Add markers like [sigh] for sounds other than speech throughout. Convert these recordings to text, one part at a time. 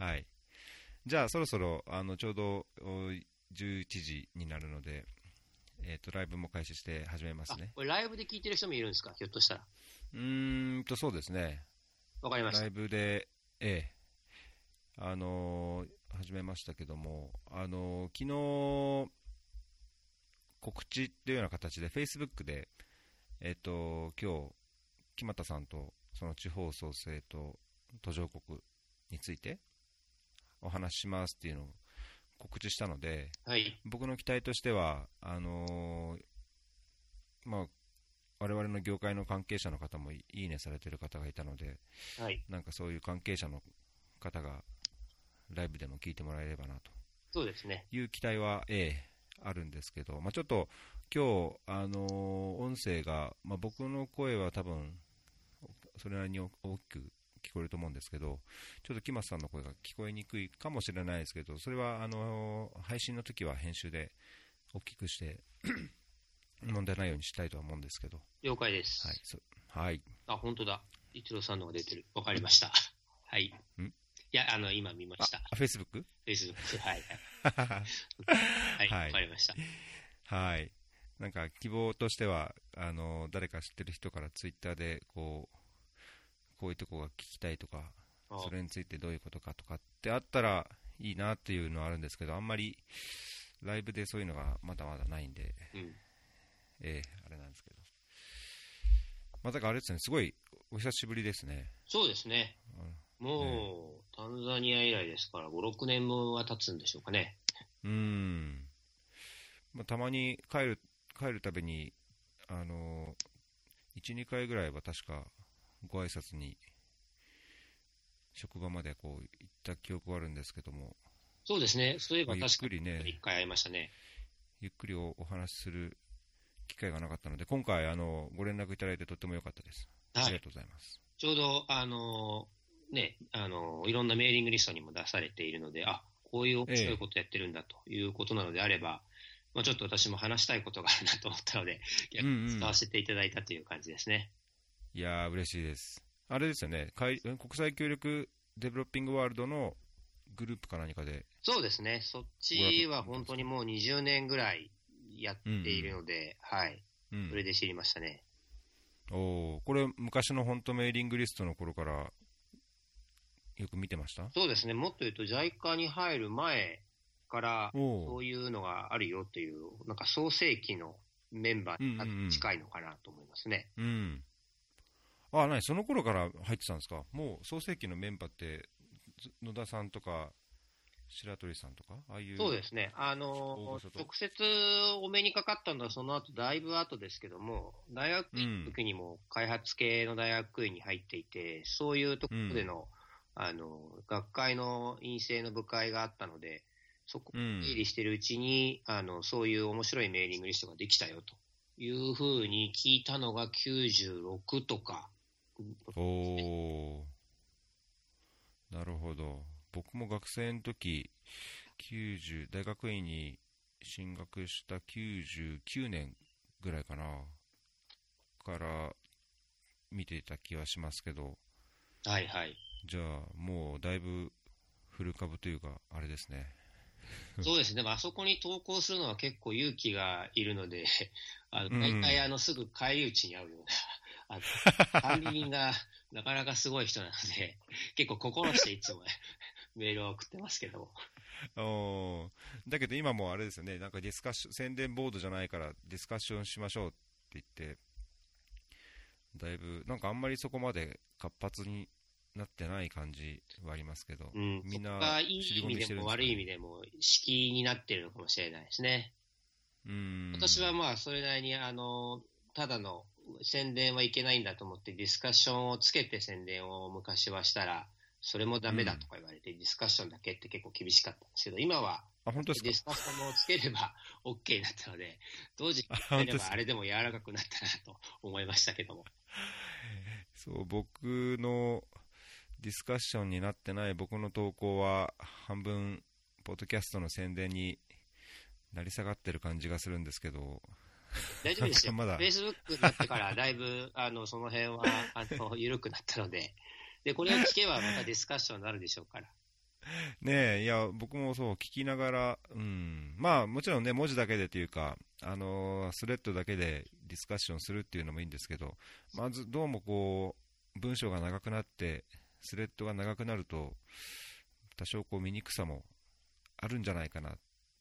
はい。じゃあ、そろそろ、あの、ちょうど、お11時になるので、えっ、と、ライブも開始して始めますあね。これライブで聞いてる人もいるんですか？ひょっとしたら。うーんと、そうですね。わかりましたライ。ブで、ええ、あのー始めましたけども、あのー昨日、告知っていうような形で、Facebook で、えっ、と、今日、木俣さんと、その地方創生と途上国について、お話ししますっていうのを告知したので、はい。僕の期待としては、あのーまあ、我々の業界の関係者の方もいいねされてる方がいたので、はい。なんかそういう関係者の方がライブでも聞いてもらえればなとそうですね。いう期待は、ええあるんですけど、まあ、ちょっと今日、あのー音声が、まあ、僕の声は多分それなりに大大きく聞こえると思うんですけど、ちょっと木松さんの声が聞こえにくいかもしれないですけど、それはあのー配信の時は編集で大きくして [clears throat] 問題ないようにしたいとは思うんですけど、了解です。はい、そはい、あ、本当だ。一郎さんのが出てる。わかりました。[laughs] はい。ん？いや、あの、今見ました。あ、フェイスブック Facebook。はい。[laughs] はい。ははいい。わかりました。はい。なんか希望としては、あの、誰か知ってる人からツイッターで、こう、こういうとこが聞きたいとか、あそれについてどういうことかとかってあったらいいなっていうのはあるんですけど、あんまりライブでそういうのがまだまだないんで、うん。ええあれなんですけど。まさかあれですね、すごいお久しぶりですね。そうですね。もう、タンザニア以来ですから、5、6年分は経つんでしょうかね。うーん。まあ、たまに帰る、帰るたびに、あの、1、2回ぐらいは確かご挨拶に、職場までこう行った記憶はあるんですけども、そうですね。そういえば確かにね一回会いましたね。ゆっくりおお話しする機会がなかったので、今回、あの、ご連絡いただいてとっても良かったです。あはい。りがとうございます。ちょうど、あのーね、あのーいろんなメーリングリストにも出されているので、あ、こういう面白いことやってるんだということなのであれば、まあ、ちょっと私も話したいことがあるなと思ったので、使わせていただいたという感じですね。いやー、嬉しいです。あれですよね、国際協力デベロッピングワールドのグループか何かで、そうですね。そっちは本当にもう20年ぐらいやっているので、はい。うんそれで知りましたね。おーこれ、昔の本当メーリングリストの頃からよく見てました？そうですね。もっと言うと JICA に入る前から、そういうのがあるよという、なんか創世期のメンバーに近いのかなと思いますね。うん。あ、なに、その頃から入ってたんですか？もう創世記のメンバーって、ず野田さんとか、白鳥さんとか、ああいう。そうですね。あ大の御所、と直接お目にかかったのはその後、だいぶ後ですけども、大学院の時にも開発系の大学院に入っていて、そういうところでの、あの、学会の院生の部会があったので、そこをうん整理してるうちに、あの、そういう面白いメーリングリストができたよというふうに聞いたのが96とか、おーなるほど。僕も学生の時、90、大学院に進学した99年ぐらいかな、から見ていた気はしますけど、はいはい。じゃあもうだいぶ古株というか、あれですね。そうですね。でもあそこに投稿するのは結構勇気がいるので、あの、うん大体あの、すぐ返り討ちに遭うような、あの、管理人がなかなかすごい人なので、[laughs] 結構心していつも [laughs] メールを送ってますけど、おーだけど今もあれですよね、なんかディスカッション、宣伝ボードじゃないからディスカッションしましょうって言って、だいぶ、なんかあんまりそこまで活発になってない感じはありますけど、うん、みんないい意味でも悪い意味でも敷居になってるのかもしれないですね。うーん。私はまあ、それなりに、あの、ただの宣伝はいけないんだと思って、ディスカッションをつけて宣伝を昔はしたら、それもダメだとか言われて、ディスカッションだけって結構厳しかったんですけど、今はあ、本当ですか？ディスカッションをつければ [laughs] OK になったので、当時ればあれでも柔らかくなったなと思いましたけども。そう、僕のディスカッションになってない僕の投稿は、半分、ポッドキャストの宣伝になり下がってる感じがするんですけど、大丈夫ですよ。まだ Facebook になってからだいぶ、あの、その辺は、あの、[laughs] 緩くなったので、で、これを聞けばまたディスカッションになるでしょうから。ねえ、いや、僕もそう、聞きながら、うん、まあ、もちろんね、文字だけでというか、あのー、スレッドだけでディスカッションするっていうのもいいんですけど、まず、どうもこう、文章が長くなって、スレッドが長くなると、多少こう、見にくさもあるんじゃないかな。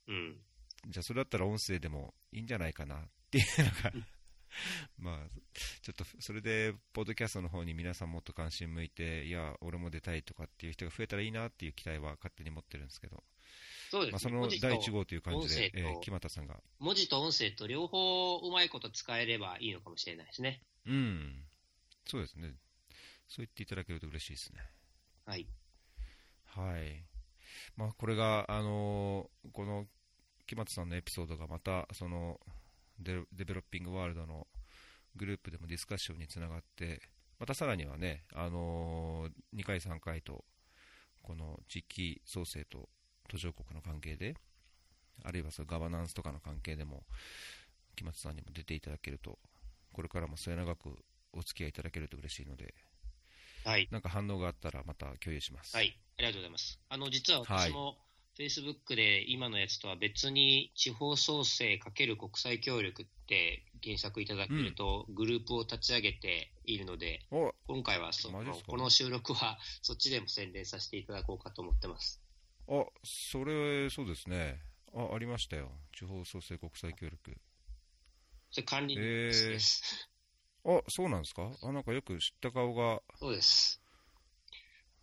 うん。じゃあ、それだったら音声でもいいんじゃないかなっていうのがまあ、ちょっとそれで、ポッドキャストの方に皆さんもっと関心向いて、いや、俺も出たいとかっていう人が増えたらいいなっていう期待は勝手に持ってるんですけど、そうです、ね、まあ、その第1号という感じで、えー、木俣さんが。文字と音声と両方うまいこと使えればいいのかもしれないですね。うん、そうですね。そう言っていただけると嬉しいですね。はい。はい。まあ、これが、あのー、この木俣さんのエピソードがまた、その、デデベロッピングワールドのグループでもディスカッションにつながって、またさらにはね、あのー、2回、3回と、この地域創生と途上国の関係で、あるいはそガバナンスとかの関係でも、木松さんにも出ていただけると、これからも末永くお付き合いいただけると嬉しいので、はい、なんか反応があったらまた共有します。はい、ありがとうございます。あの実は私も、はいフェイスブックで今のやつとは別に地方創生かける国際協力って検索いただけると、グループを立ち上げているので、うん、今回はそのこの収録はそっちでも宣伝させていただこうかと思ってます。あ、それ、そうですね。あ、ありましたよ。地方創生国際協力。それ管理です、えー、あ、そうなんですか？あ、なんかよく知った顔が。そうです。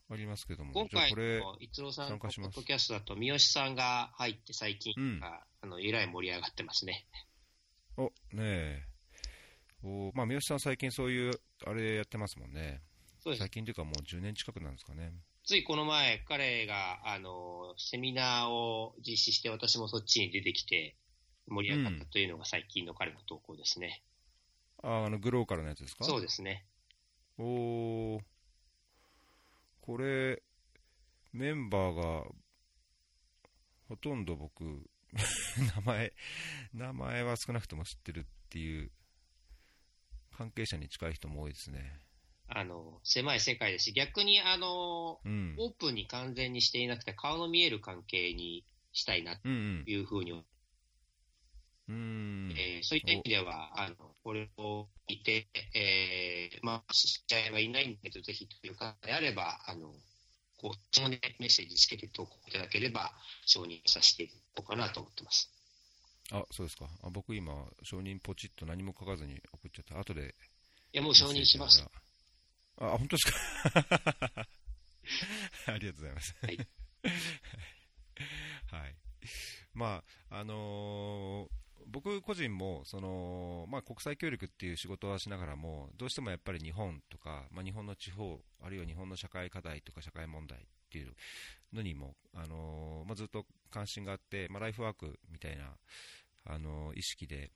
ありますけども、今回の逸郎さんのポッドキャストだと、三好さんが入って最近、うん、あのえらい盛り上がってますね。おねえ。おまあ、三好さん、最近そういう、あれやってますもんね。そうです最近というか、もう10年近くなんですかね。ついこの前、彼があのセミナーを実施して、私もそっちに出てきて、盛り上がったというのが最近の彼の投稿ですね。うん、ああのグローカルのやつですか？そうですね。おー。これ、メンバーが、ほとんど僕、[laughs] 名前、名前は少なくとも知ってるっていう、関係者に近い人も多いですね。あの、狭い世界ですし、逆に、あの、うん、オープンに完全にしていなくて、顔の見える関係にしたいなというふうに、うん、えー、そういった意味では、あの、これをいて、えー、まあ、知り合いはいないんだけど、ぜひというかであれば、あの、こう、そのメッセージつけて投稿いただければ、承認させていこうかなと思ってます。あ、そうですか。あ僕今、承認ポチッと何も書かずに送っちゃった。後で。いや、もう承認します。あ、本当ですか？[laughs] ありがとうございます。はい。[laughs] はい。まあ、あのー僕個人もその、まあ、国際協力っていう仕事はしながらもどうしてもやっぱり日本とか、まあ、日本の地方あるいは日本の社会課題とか社会問題っていうのにも、あのまあ、ずっと関心があって、まあ、ライフワークみたいな、あの意識で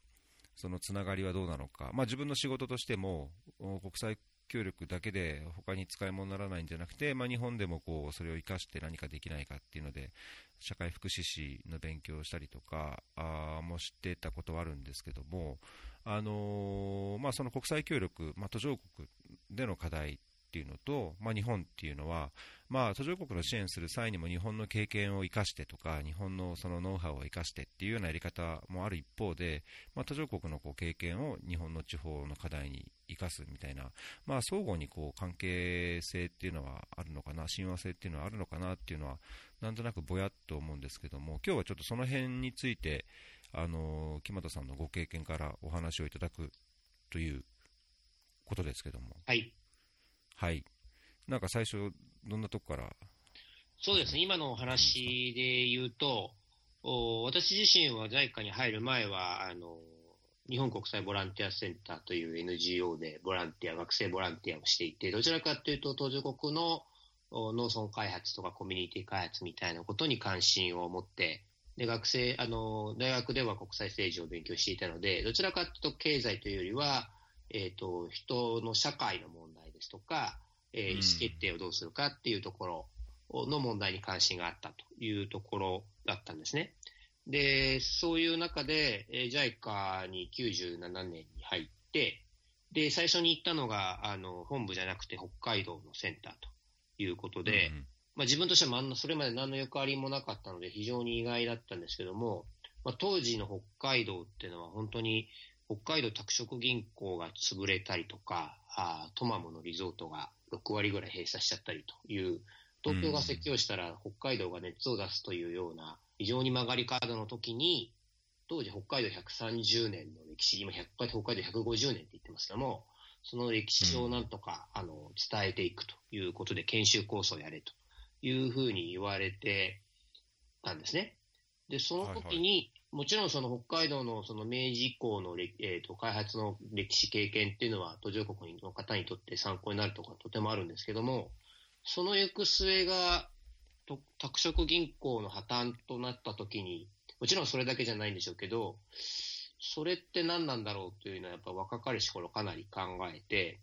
そのつながりはどうなのか、まあ、自分の仕事としても国際協力だけで他に使い物にならないんじゃなくて、まあ、日本でもこうそれを生かして何かできないかっていうので社会福祉士の勉強をしたりとかあもしてたことはあるんですけども、あのー、まあ、その国際協力、まあ、途上国での課題っていうのと、まあ、日本っていうのは、まあ、途上国の支援する際にも日本の経験を生かしてとか、日本のそのノウハウを生かしてっていうようなやり方もある一方で、まあ、途上国のこう経験を日本の地方の課題に生かすみたいな、まあ、相互にこう関係性っていうのはあるのかな、親和性っていうのはあるのかなっていうのは、なんとなくぼやっと思うんですけども、今日はちょっとその辺について、あの木俣さんのご経験からお話をいただくということですけども。はい。はい。なんか最初、どんなとこから？そうですね、今のお話で言うと、お私自身は JICA に入る前は、あの、日本国際ボランティアセンターという NGO でボランティア、学生ボランティアをしていて、どちらかというと、途上国の農村開発とかコミュニティ開発みたいなことに関心を持って、で学生あの大学では国際政治を勉強していたので、どちらかというと経済というよりは、えーと人の社会の問題ですとか、えー、意思決定をどうするかっていうところの問題に関心があったというところだったんですね。で、そういう中で、えー、JICA に97年に入って、で、最初に行ったのが、あの、本部じゃなくて北海道のセンターということで、まあ、自分としてはそれまで何の役割もなかったので非常に意外だったんですけども、まあ、当時の北海道っていうのは本当に北海道拓殖銀行が潰れたりとか、あトマムのリゾートが6割ぐらい閉鎖しちゃったりという、東京が説教したら北海道が熱を出すというような、非常に曲がり角の時に、当時北海道130年の歴史、今北海道150年って言ってますけども、その歴史をなんとか、あの伝えていくということで研修構想をやれというふうに言われてたんですね。で、その時に、もちろんその北海道のその明治以降の、えーと、開発の歴史経験っていうのは途上国の方にとって参考になるところとてもあるんですけども、その行く末が拓殖銀行の破綻となった時に、もちろんそれだけじゃないんでしょうけど、それって何なんだろうというのはやっぱ若かりし頃かなり考えて、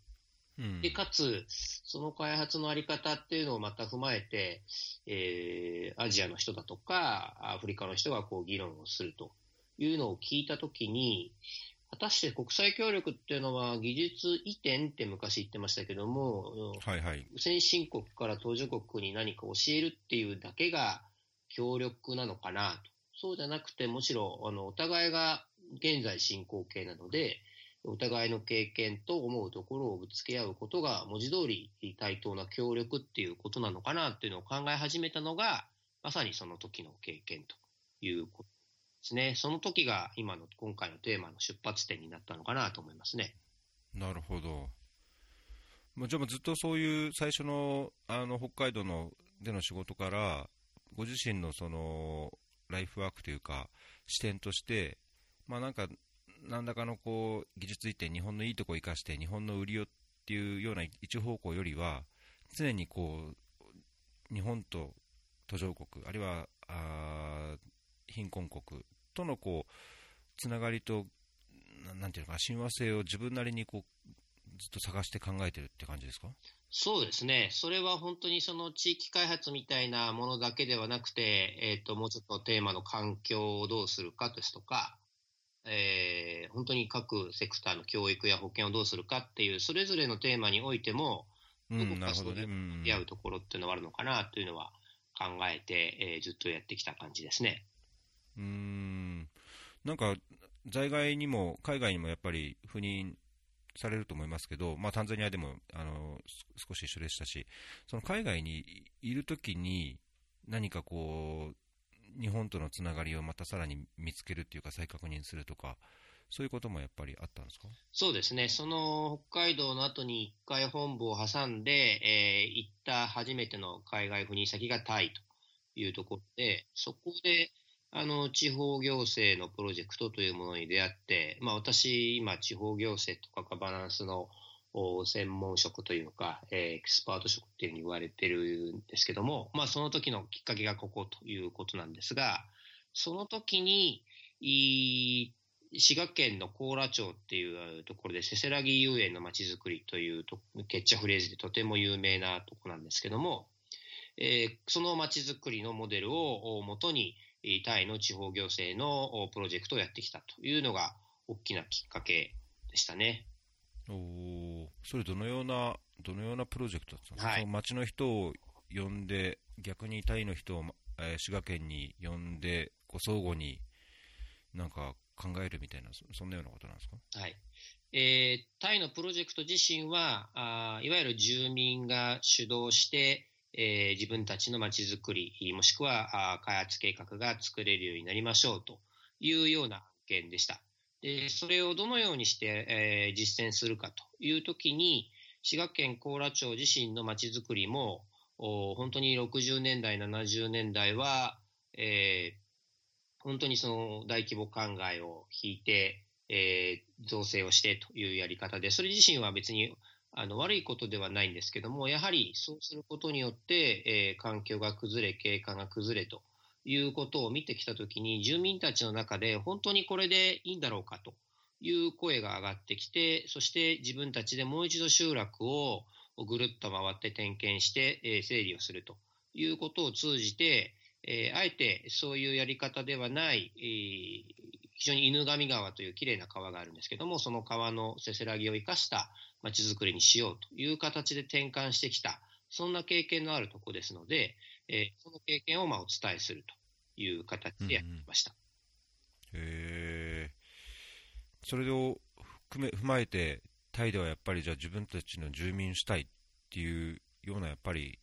で、かつ、その開発のあり方っていうのをまた踏まえて、えー、アジアの人だとか、アフリカの人がこう議論をするというのを聞いたときに、果たして国際協力っていうのは技術移転って昔言ってましたけども、はいはい、先進国から途上国に何か教えるっていうだけが協力なのかなと。そうじゃなくて、むしろあのお互いが現在進行形なので、お互いの経験と思うところをぶつけ合うことが文字通り対等な協力っていうことなのかなっていうのを考え始めたのが、まさにその時の経験ということですね。その時が今の今回のテーマの出発点になったのかなと思いますね。なるほど。じゃあずっとそういう最初のあの北海道のでの仕事から、ご自身のそのライフワークというか、視点として、まあ、なんか何らかのこう技術移転、日本のいいとこを生かして、日本の売りをっていうような一方向よりは、常にこう日本と途上国、あるいはあ貧困国とのこうつながりと、なんていうのか、親和性を自分なりにこうずっと探して考えてるって感じですか？そうですね、それは本当にその地域開発みたいなものだけではなくて、えー、ともうちょっとテーマの環境をどうするかですとか、えー、本当に各セクターの教育や保険をどうするかっていう、それぞれのテーマにおいても、どこかそう出会うところっていうのはあるのかなというのは考えて、えー、ずっとやってきた感じですね。うん。なんか在外にも海外にもやっぱり赴任されると思いますけど、まあ、タンザニアでもあの少し一緒でしたし、その海外にいるときに何かこう日本とのつながりをまたさらに見つけるっていうか、再確認するとか、そういうこともやっぱりあったんですか？そうですね、その北海道の後に1回本部を挟んで、えー、行った初めての海外赴任先がタイというところで、そこであの地方行政のプロジェクトというものに出会って、まあ、私、今、地方行政とかガバナンスの専門職というか、え、エキスパート職っていうふうに言われてるんですけども、まあ、その時のきっかけがここということなんですが、その時に、滋賀県の甲良町っていうところで、せせらぎ遊園のまちづくりというと決着フレーズでとても有名なとこなんですけども、えー、そのまちづくりのモデルをもとに、タイの地方行政のプロジェクトをやってきたというのが大きなきっかけでしたね。おそれどのような、どのようなプロジェクトだったんですか、はい、町の人を呼んで、逆にタイの人を、えー、滋賀県に呼んで、こう相互になんか考えるみたいな、そんなようなことなんですか、はい。えー、タイのプロジェクト自身はあ、いわゆる住民が主導して、えー、自分たちのまちづくり、もしくはあ開発計画が作れるようになりましょうというような案件でした。でそれをどのようにして、えー、実践するかというときに、滋賀県高良町自身のまちづくりも、本当に60年代、70年代は、えー、本当にその大規模灌漑を引いて、えー、造成をしてというやり方で、それ自身は別にあの悪いことではないんですけども、やはりそうすることによって、えー、環境が崩れ、景観が崩れということを見てきたときに、住民たちの中で本当にこれでいいんだろうかという声が上がってきて、そして自分たちでもう一度集落をぐるっと回って点検して、え整理をするということを通じて、えあえてそういうやり方ではない、え非常に犬神川というきれいな川があるんですけども、その川のせせらぎを生かしたまちづくりにしようという形で転換してきたそんな経験のあるところですので、えー、その経験をまあお伝えするという形でやってました。うんうん、へそれを含め踏まえて、タイではやっぱりじゃあ自分たちの住民主体っていうようなやっぱり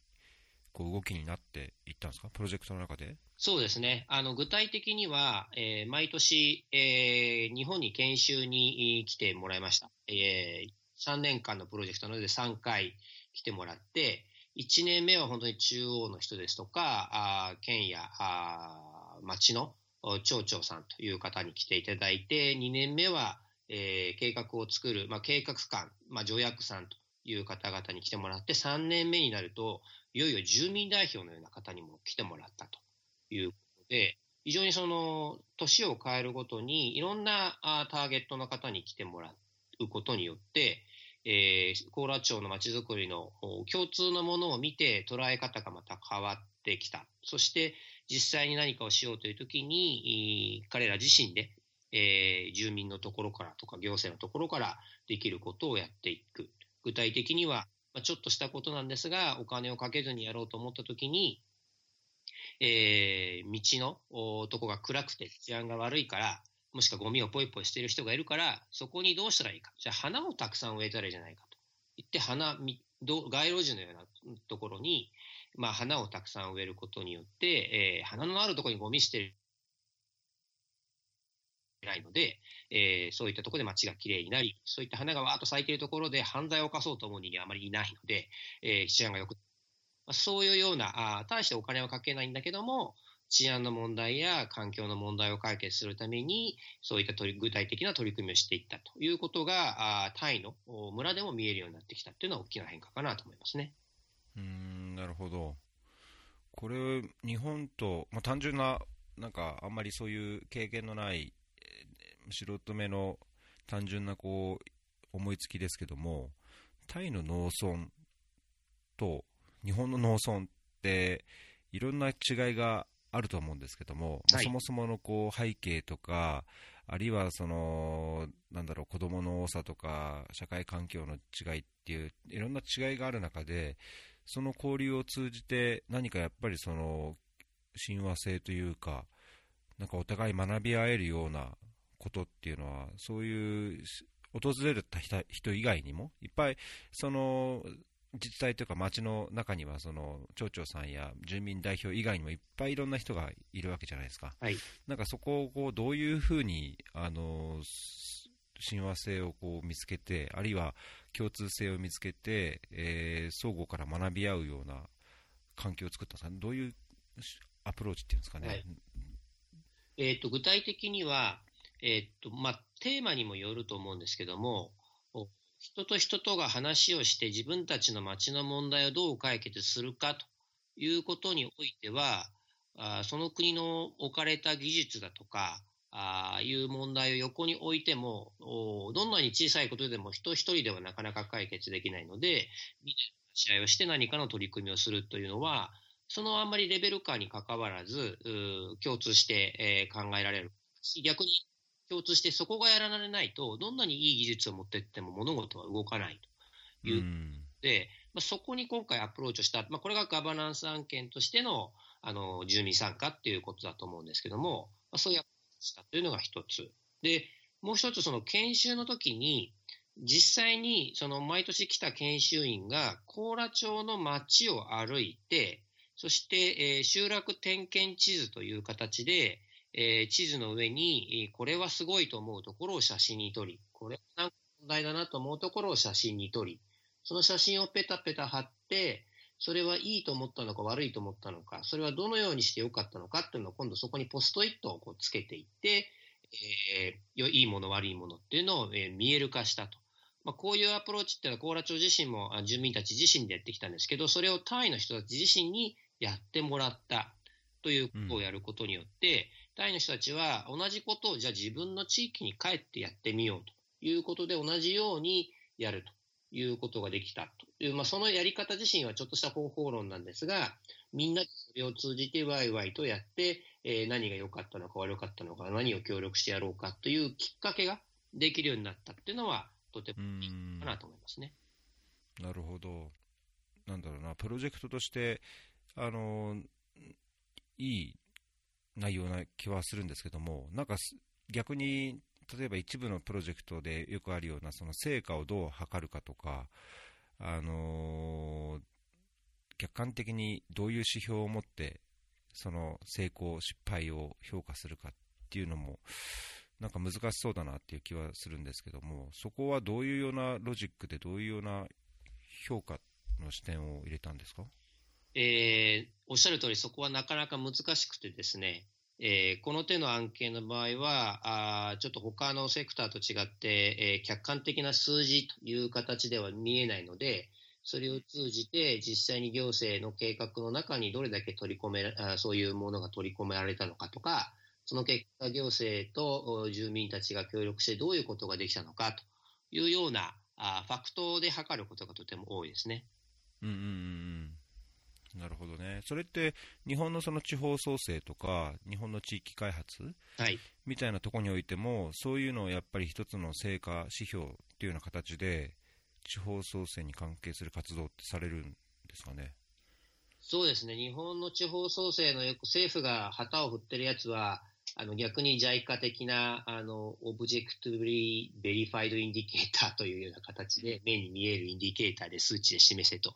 こう動きになっていったんですか、プロジェクトの中で？そうですね、あの具体的には、えー、毎年、えー、日本に研修に来てもらいました、えー、3年間のプロジェクトなので3回来てもらって、1年目は本当に中央の人ですとか、あ県やあ町の町長さんという方に来ていただいて、2年目は、えー、計画を作る、まあ、計画官、まあ、助役さんという方々に来てもらって、3年目になると、いよいよ住民代表のような方にも来てもらったということで、非常にその年を変えるごとに、いろんなターゲットの方に来てもらうことによって、えー、高良町のまちづくりの共通のものを見て捉え方がまた変わってきた。そして実際に何かをしようというときに、彼ら自身で、えー、住民のところからとか行政のところからできることをやっていく。具体的には、ちょっとしたことなんですが、お金をかけずにやろうと思ったときに、えー、道のとこが暗くて治安が悪いから、もしくはゴミをポイポイしている人がいるから、そこにどうしたらいいか。じゃあ花をたくさん植えたらいいじゃないかと。言って花、街路樹のようなところに、まあ、花をたくさん植えることによって、えー、花のあるところにゴミしてるないので、えー、そういったところで街がきれいになり、そういった花がわーっと咲いているところで犯罪を犯そうと思う人間はあまりいないので、えー、治安がよく、まあ、そういうような、あ大してお金はかけないんだけども、治安の問題や環境の問題を解決するために、そういった取り具体的な取り組みをしていったということが、あタイの村でも見えるようになってきたというのは大きな変化かなと思いますね。うんなるほど。これ、日本と、まあ、単純な、なんかあんまりそういう経験のない素人目の単純なこう思いつきですけども、タイの農村と日本の農村っていろんな違いがあると思うんですけども、はい、そもそものこう背景とか、あるいはそのなんだろう子供の多さとか社会環境の違いっていういろんな違いがある中で、その交流を通じて何かやっぱりその親和性というか、なんかお互い学び合えるようなことっていうのは、そういう訪れた人以外にも、いっぱいその自治体というか町の中にはその町長さんや住民代表以外にもいっぱいいろんな人がいるわけじゃないですか、はい、なんかそこをこうどういうふうにあの親和性をこう見つけて、あるいは共通性を見つけて、えー、相互から学び合うような環境を作ったんですか、どういうアプローチっていうんですかね。はい、えーと具体的には、えー、っと、まあ、テーマにもよると思うんですけども、人と人とが話をして自分たちの街の問題をどう解決するかということにおいては、あその国の置かれた技術だとか、あいう問題を横に置いても、どんなに小さいことでも人一人ではなかなか解決できないので、みんな試合をして何かの取り組みをするというのは、そのあんまりレベル感にかかわらず、共通して、えー、考えられる、逆に共通してそこがやられないと、どんなにいい技術を持っていっても物事は動かないというで、まあ、そこに今回アプローチをした、まあ、これがガバナンス案件としてのあの住民参加っていうことだと思うんですけども、まあ、そういうアプローチしたというのが一つ。で、もう一つ、その研修の時に、実際にその毎年来た研修員が甲羅町の街を歩いて、そして、えー、集落点検地図という形で、えー、地図の上に、これはすごいと思うところを写真に撮り、これは問題だなと思うところを写真に撮り、その写真をペタペタ貼って、それはいいと思ったのか悪いと思ったのか、それはどのようにしてよかったのかっていうのを今度そこにポストイットをこうつけていって、えー、いいもの悪いものっていうのを、えー、見える化したと。まあ、こういうアプローチっていうのは、高良町自身も住民たち自身でやってきたんですけど、それを単位の人たち自身にやってもらったということをやることによって、タイの人たちは同じことをじゃあ自分の地域に帰ってやってみようということで同じようにやるということができたという、まあ、そのやり方自身はちょっとした方法論なんですが、みんなそれを通じてワイワイとやって、えー、何が良かったのか悪かったのか、何を協力してやろうかというきっかけができるようになったっていうのは、とてもいいかなと思いますね。なるほど。なんだろうな、プロジェクトとして、あのいい内容な気はするんですけども、なんか逆に、例えば一部のプロジェクトでよくあるような、その成果をどう測るかとか、あのー、客観的にどういう指標を持って、その成功、失敗を評価するかっていうのも、なんか難しそうだなっていう気はするんですけども、そこはどういうようなロジックで、どういうような評価の視点を入れたんですか？えー、おっしゃる通り、そこはなかなか難しくてですね、えー、この手の案件の場合は、あちょっと他のセクターと違って、えー、客観的な数字という形では見えないので、それを通じて実際に行政の計画の中にどれだけ取り込めあ、そういうものが取り込められたのかとか、その結果、行政と住民たちが協力してどういうことができたのかというようなあファクトで測ることがとても多いですね。うんうんうんなるほどね。それって、日本のその地方創生とか、日本の地域開発、はい、みたいなところにおいても、そういうのをやっぱり一つの成果指標っていうような形で、地方創生に関係する活動ってされるんですかね？そうですね。日本の地方創生のよく政府が旗を振ってるやつは、あの逆に JICA 的なあの Objectively Verifiable Indicator というような形で目に見えるインディケーターで数値で示せと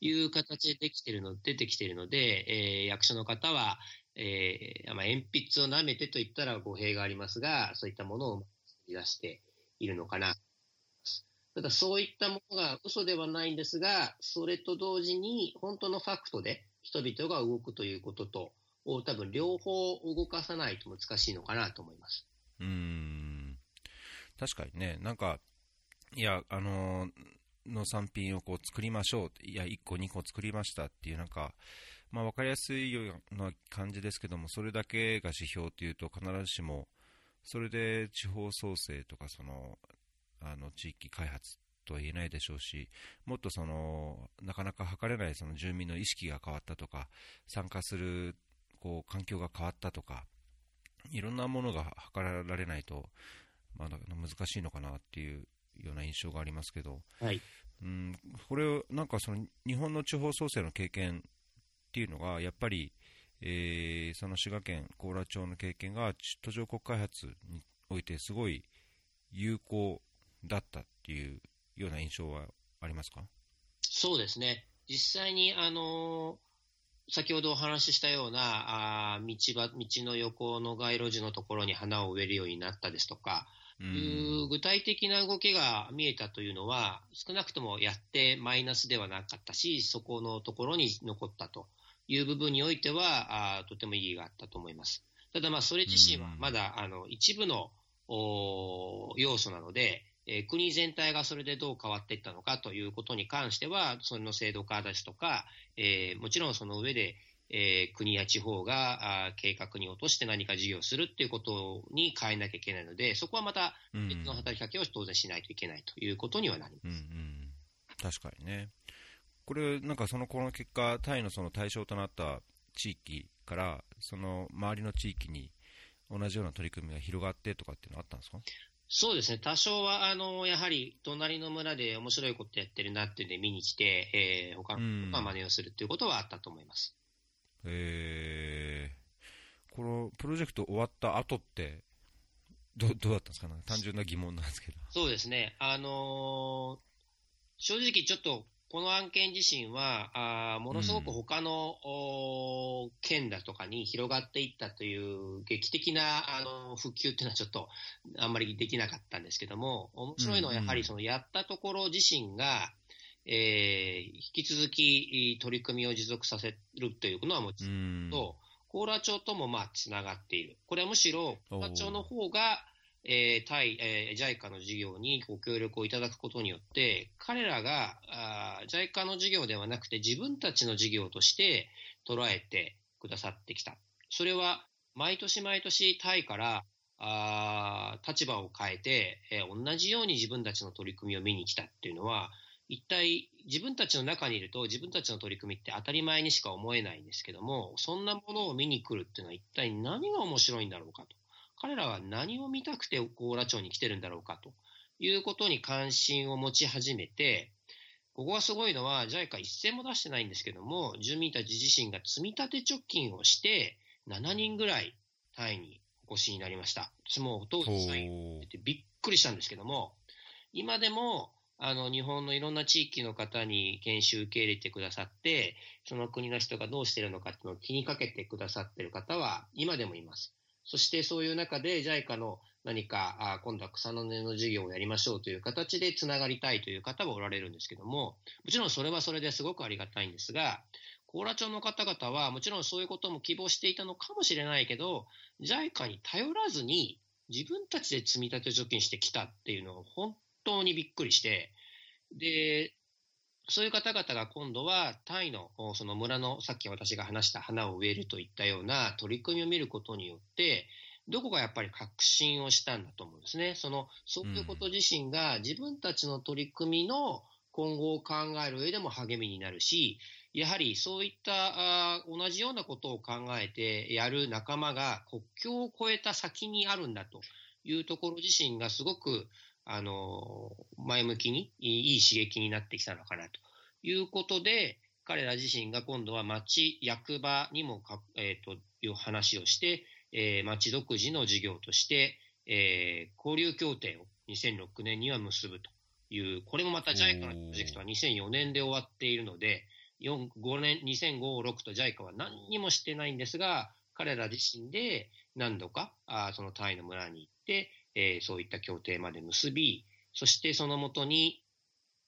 いう形でできてるの出てきているので、えー、役所の方は、えーまあ、鉛筆を舐めてと言ったら語弊がありますが、そういったものを出しているのかな。ただそういったものが嘘ではないんですが、それと同時に本当のファクトで人々が動くということと、を多分両方動かさないと難しいのかなと思います。うん確かにね、なんか、いや、あのー、農産品をこう作りましょう、いや、1個、2個作りましたっていう、なんか、まあ、分かりやすいような感じですけども、それだけが指標というと、必ずしも、それで地方創生とか、その、あの地域開発とは言えないでしょうし、もっとそのなかなか測れないその住民の意識が変わったとか、参加するこう環境が変わったとか、いろんなものが測られないと、まあ、難しいのかなっていうような印象がありますけど、はい、うんこれ、なんかその日本の地方創生の経験っていうのが、やっぱり、えー、その滋賀県高良町の経験が途上国開発においてすごい有効だったっていうような印象はありますか？そうですね、実際に、あの先ほどお話ししたようなあ道場道の横の街路樹のところに花を植えるようになったですとか、いう具体的な動きが見えたというのは、少なくともやってマイナスではなかったし、そこのところに残ったという部分においては、あとても意義があったと思います。ただ、それ自身はまだあの一部の要素なので、えー、国全体がそれでどう変わっていったのかということに関しては、その制度化ですとか、えー、もちろんその上で、えー、国や地方があ計画に落として何か事業をするっていうことに変えなきゃいけないので、そこはまた別の働きかけを当然しないといけないということにはなります。うんうん、確かにね。これ、なんかそのこの結果、タイのその対象となった地域から、その周りの地域に同じような取り組みが広がってとかっていうのはあったんですか？そうですね、多少はあのやはり隣の村で面白いことやってるなっていうんで見に来て、えー、他の人が真似をするっていうことはあったと思います。えー、このプロジェクト終わった後ってど、どうだったんですか？ね、単純な疑問なんですけど。そうですね、あのー、正直ちょっとこの案件自身は、あものすごく他の、うん、県だとかに広がっていったという劇的なあの復旧っていうのはちょっとあんまりできなかったんですけども、面白いのはやはりそのやったところ自身が、えー、引き続き取り組みを持続させるというのはもちろんと、高良町ともまあつながっている。これはむしろ高良町の方が、えー、対、えー、JICA の事業にご協力をいただくことによって、彼らがあ JICA の事業ではなくて自分たちの事業として捉えてくださってきた。それは毎年毎年タイからあ立場を変えて、えー、同じように自分たちの取り組みを見に来たっていうのは、一体自分たちの中にいると自分たちの取り組みって当たり前にしか思えないんですけども、そんなものを見に来るっていうのは一体何が面白いんだろうかと。彼らは何を見たくて高良町に来てるんだろうかということに関心を持ち始めて、ここがすごいのは、JICA 一銭も出してないんですけども、住民たち自身が積み立て貯金をして、7人ぐらいタイにお越しになりました。私もお父さんってびっくりしたんですけども、今でも、あの、日本のいろんな地域の方に研修受け入れてくださって、その国の人がどうしてるのかっていうのを気にかけてくださってる方は今でもいます。そしてそういう中で JICA の何か、あ今度は草の根の授業をやりましょうという形でつながりたいという方もおられるんですけども、もちろんそれはそれですごくありがたいんですが、高良町の方々はもちろんそういうことも希望していたのかもしれないけど、JICA に頼らずに自分たちで積み立て貯金してきたっていうのを本当にびっくりして、で、そういう方々が今度はタイのその村のさっき私が話した花を植えるといったような取り組みを見ることによって、どこかやっぱり確信をしたんだと思うんですね。その、そういうこと自身が自分たちの取り組みの今後を考える上でも励みになるし、やはりそういったあ同じようなことを考えてやる仲間が国境を越えた先にあるんだというところ自身がすごくあの前向きにいい刺激になってきたのかなということで、彼ら自身が今度は町、役場にもか、えー、という話をして、えー、町独自の事業として、えー、交流協定を2006年には結ぶという、これもまた JICA のプロジェクトは2004年で終わっているので、4 5年、2005、6と JICA は何にもしてないんですが、彼ら自身で何度かあそのタイの村に行って、えー、そういった協定まで結び、そしてそのもとに、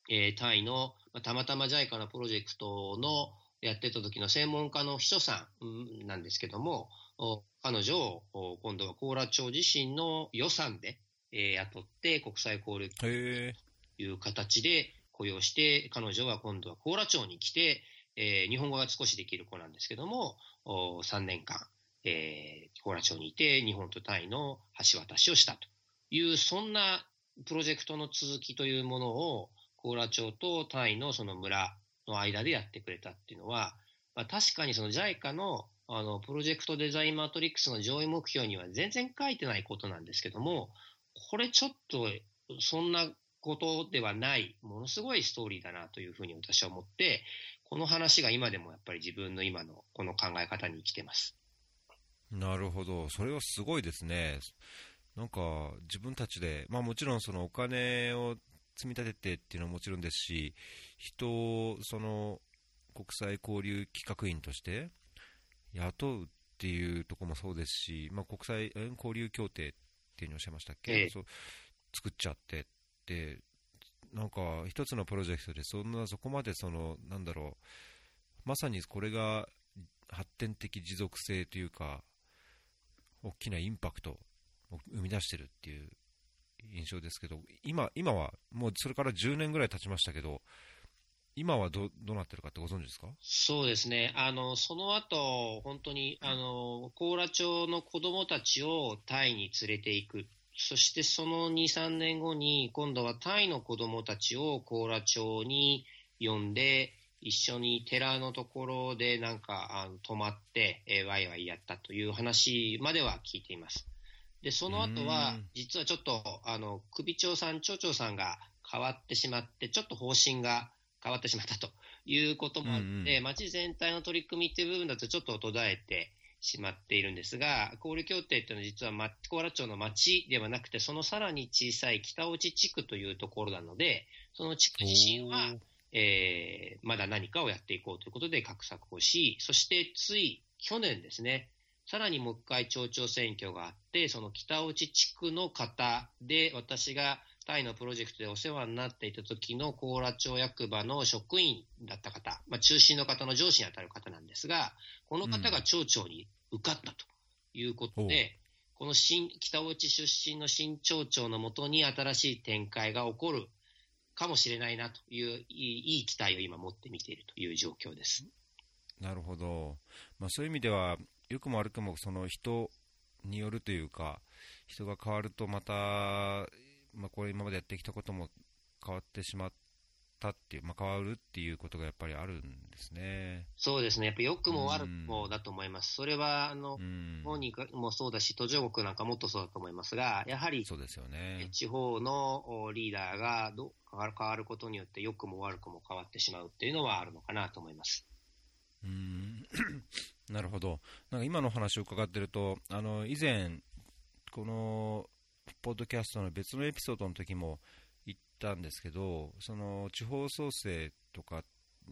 えー、タイの、たまたま JICA のプロジェクトのやってた時の専門家の秘書さんなんですけども、彼女を今度は高良町自身の予算で、えー、雇って国際交流という形で雇用して、彼女は今度は高良町に来て、えー、日本語が少しできる子なんですけども、3年間、えー、高良町にいて、日本とタイの橋渡しをしたという、そんなプロジェクトの続きというものを、高良町とタイのその村の間でやってくれたっていうのは、まあ、確かにその JICA のあの、プロジェクトデザインマトリックスの上位目標には全然書いてないことなんですけども、これちょっと、そんなことではない、ものすごいストーリーだなというふうに私は思って、この話が今でもやっぱり自分の今のこの考え方に生きてます。なるほど。それはすごいですね。なんか、自分たちで、まあもちろんそのお金を積み立ててっていうのはもちろんですし、人をその国際交流企画員として雇うっていうところもそうですし、まあ、国際交流協定っていうのをおっしゃいましたっけ、ええ、そう作っちゃってで、なんか一つのプロジェクトでそんなそこまでそのなんだろうまさにこれが発展的持続性というか大きなインパクトを生み出してるっていう印象ですけど今今はもうそれから10年ぐらい経ちましたけど今はどどうなってるかってご存知ですか？そうですね、あのその後本当にあの高良町の子どもたちをタイに連れていく、そしてその2、3年後に、今度はタイの子どもたちを高良町に呼んで、一緒に寺のところでなんかあの泊まって、えー、ワイワイやったという話までは聞いています。で、その後は、実はちょっと、あの、首長さん、町長さんが変わってしまって、ちょっと方針が変わってしまったということもあって、うんうん、町全体の取り組みっていう部分だとちょっと途絶えてしまっているんですが、交流協定っていうのは実は高良町の町ではなくて、そのさらに小さい北内地区というところなので、その地区自身は、えー、まだ何かをやっていこうということで画策をし、そしてつい去年ですね、さらにもう一回町長選挙があって、その北内地区の方で私がタイのプロジェクトでお世話になっていた時の高良町役場の職員だった方、まあ、中心の方の上司に当たる方なんですが、この方が町長に受かったということで、うん、この新北内出身の新町長のもとに新しい展開が起こるかもしれないなといういい期待を今持って見ているという状況です。なるほど、まあ、そういう意味では、よくも悪くもその人によるというか、人が変わるとまたまあ、これ今までやってきたことも変わってしまっったっていう、まあ、変わるっていうことがやっぱりあるんですね。そうですね。やっぱ良くも悪くもだと思います。それは、あの、本人もそうだし、途上国なんかもっとそうだと思いますが、やはり、そうですよね。地方のリーダーがど変わることによって良くも悪くも変わってしまうっていうのはあるのかなと思います。うんなるほど。なんか今の話を伺ってると、あの、以前、この、ポッドキャストの別のエピソードの時も言ったんですけど、その地方創生とか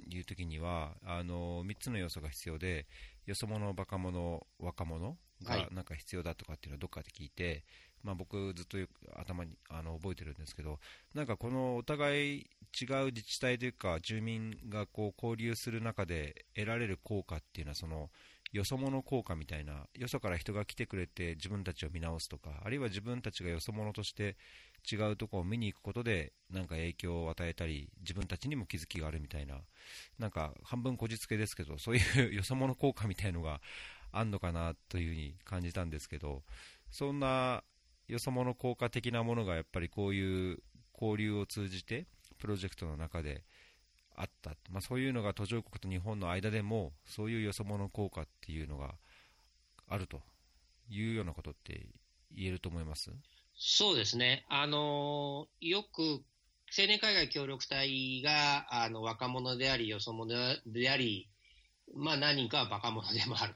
いう時にはあの3つの要素が必要で、よそ者、バカ者、若者がなんか必要だとかっていうのはどっかで聞いて、はい、まあ、僕、ずっと頭にあの覚えてるんですけど、なんかこのお互い違う自治体というか、住民がこう交流する中で得られる効果っていうのは、そのよそ者効果みたいな、よそから人が来てくれて自分たちを見直すとか、あるいは自分たちがよそ者として違うところを見に行くことで、なんか影響を与えたり、自分たちにも気づきがあるみたいな、なんか半分こじつけですけど、そういうよそ者効果みたいのがあんのかなというふうに感じたんですけど、そんなよそ者効果的なものがやっぱりこういう交流を通じて、プロジェクトの中であった、まあ、そういうのが途上国と日本の間でも、そういうよそ者効果っていうのがあるというようなことって言えると思います？そうですね、あのよく青年海外協力隊があの若者であり、よそ者であり、まあ、何人かはバカ者でもある。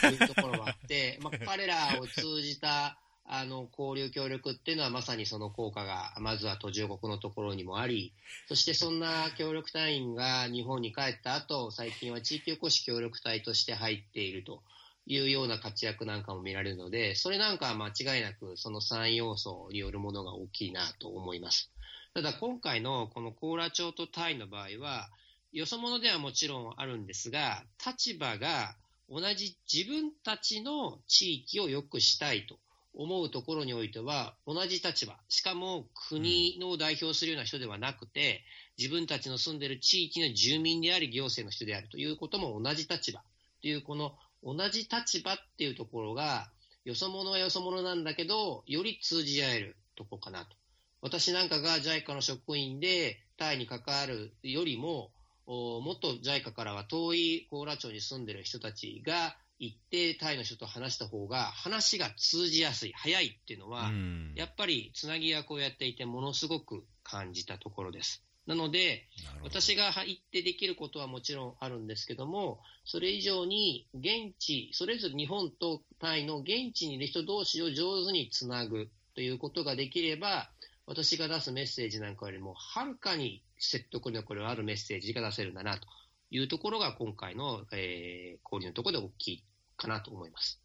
というところもあって、まあ、彼らを通じたあの交流協力っていうのはまさにその効果がまずは途上国のところにもあり、そしてそんな協力隊員が日本に帰った後、最近は地域おこし協力隊として入っているというような活躍なんかも見られるので、それなんかは間違いなくその3要素によるものが大きいなと思います。ただ今回のこの高良町とタイの場合は、よそ者ではもちろんあるんですが、立場が同じ自分たちの地域を良くしたいと思うところにおいては、同じ立場、しかも国の代表するような人ではなくて、自分たちの住んでいる地域の住民であり、行政の人であるということも同じ立場という、この同じ立場っていうところが、よそ者はよそ者なんだけど、より通じ合えるとこかなと。私なんかが JICA の職員でタイに関わるよりも、もっと JICA からは遠い高良町に住んでる人たちが行ってタイの人と話した方が話が通じやすい、早いっていうのは、やっぱりつなぎ役をやっていてものすごく感じたところです。なので、私が行ってできることはもちろんあるんですけども、それ以上に現地、それぞれ日本とタイの現地にいる人同士を上手につなぐということができれば、私が出すメッセージなんかよりもはるかに説得力のあるメッセージが出せるんだなというところが今回の、えー、交流のところで大きいかなと思います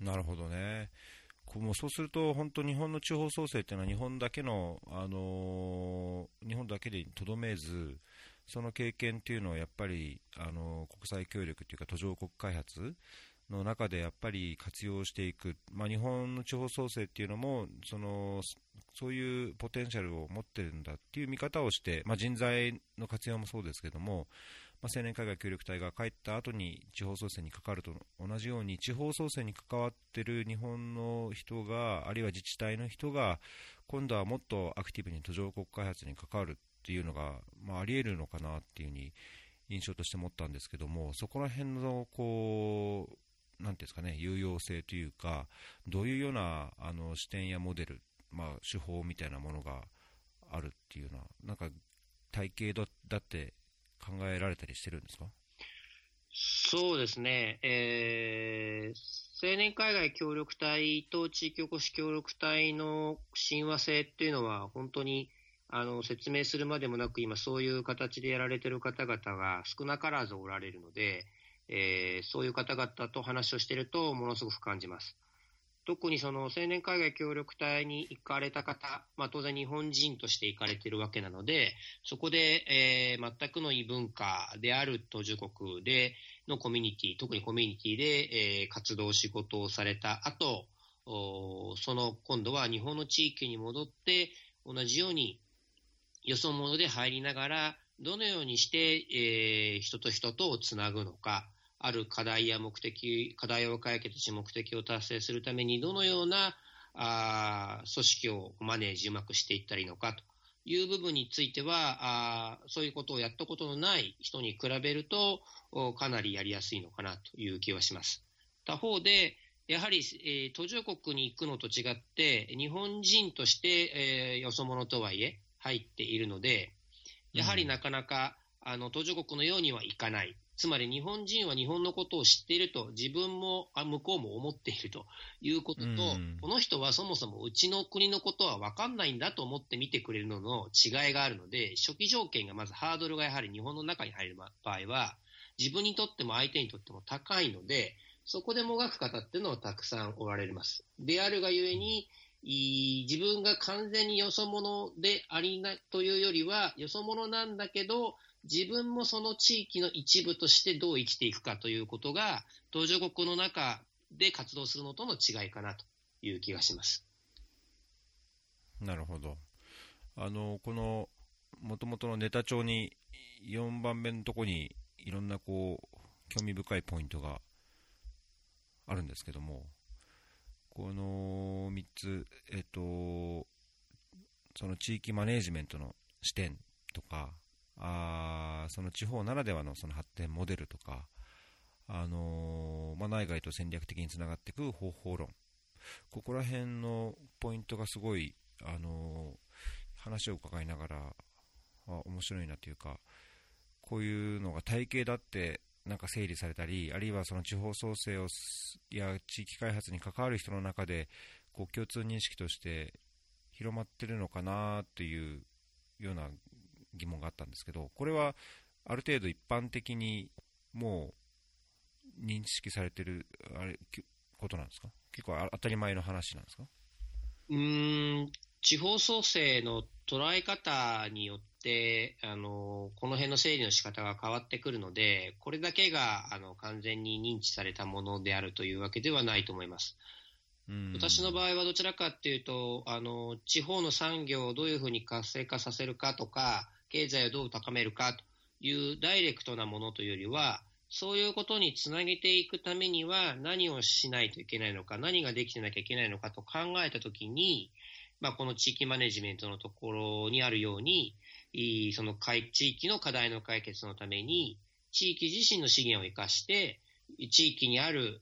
なるほどね。もうそうすると、本当、日本の地方創生っていうのは日本だけの、あのー、日本だけでとどめず、その経験っていうのはやっぱり、あのー、国際協力っていうか途上国開発の中でやっぱり活用していく、まあ、日本の地方創生っていうのもそのそういうポテンシャルを持ってるんだっていう見方をして、まあ、人材の活用もそうですけども、まあ、青年海外協力隊が帰った後に地方創生に関わると同じように地方創生に関わっている日本の人があるいは自治体の人が今度はもっとアクティブに途上国開発に関わるっていうのが、まあ、あり得るのかなっていうふうに印象として持ったんですけどもそこら辺のこうなんですかね有用性というかどういうようなあの視点やモデルまあ、手法みたいなものがあるっていうような、んか体系だって考えられたりしてるんですか？そうですね、えー、青年海外協力隊と地域おこし協力隊の親和性っていうのは、本当にあの説明するまでもなく、今、そういう形でやられてる方々が少なからずおられるので、えー、そういう方々と話をしていると、ものすごく感じます。特にその青年海外協力隊に行かれた方、まあ、当然日本人として行かれているわけなので、そこで、えー、全くの異文化である途上国でのコミュニティ、特にコミュニティで、えー、活動、仕事をされた後、その今度は日本の地域に戻って、同じようによそ者で入りながら、どのようにして、えー、人と人とをつなぐのか、ある課題や目的、課題を解決し目的を達成するためにどのようなあ組織をマネージうまくしていったらいいのかという部分については、あそういうことをやったことのない人に比べると、かなりやりやすいのかなという気はします。他方で、やはり、えー、途上国に行くのと違って、日本人として、えー、よそ者とはいえ入っているので、やはりなかなか、うん、あの途上国のようにはいかない。つまり日本人は日本のことを知っていると、自分もあ向こうも思っているということと、うん、この人はそもそもうちの国のことは分かんないんだと思って見てくれるのの違いがあるので、初期条件がまずハードルがやはり日本の中に入る場合は、自分にとっても相手にとっても高いので、そこでもがく方っていうのはたくさんおられます。であるがゆえに、自分が完全によそ者でありなというよりは、よそ者なんだけど、自分もその地域の一部としてどう生きていくかということが、途上国の中で活動するのとの違いかなという気がします。なるほど。あの、この、もともとのネタ帳に4番目のとこにいろんなこう、興味深いポイントがあるんですけども、この3つ、えっと、その地域マネジメントの視点とか、あその地方ならではのその発展モデルとか、あのまあ、内外と戦略的につながっていく方法論、ここら辺のポイントがすごい、あの話を伺いながら、あ面白いなというか、こういうのが体系だってなんか整理されたり、あるいはその地方創生をや地域開発に関わる人の中でこう共通認識として広まってるのかなというような疑問があったんですけど、これはある程度一般的にもう認識されてるあれことなんですか？結構当たり前の話なんですか？うん地方創生の捉え方によって、あの、この辺の整理の仕方が変わってくるので、これだけが、あの、完全に認知されたものであるというわけではないと思います。私の場合はどちらかというと、あの、地方の産業をどういうふうに活性化させるかとか、経済をどう高めるかというダイレクトなものというよりは、そういうことにつなげていくためには何をしないといけないのか、何ができてなきゃいけないのかと考えたときに、まあ、この地域マネジメントのところにあるように、その地域の課題の解決のために、地域自身の資源を生かして、地域にある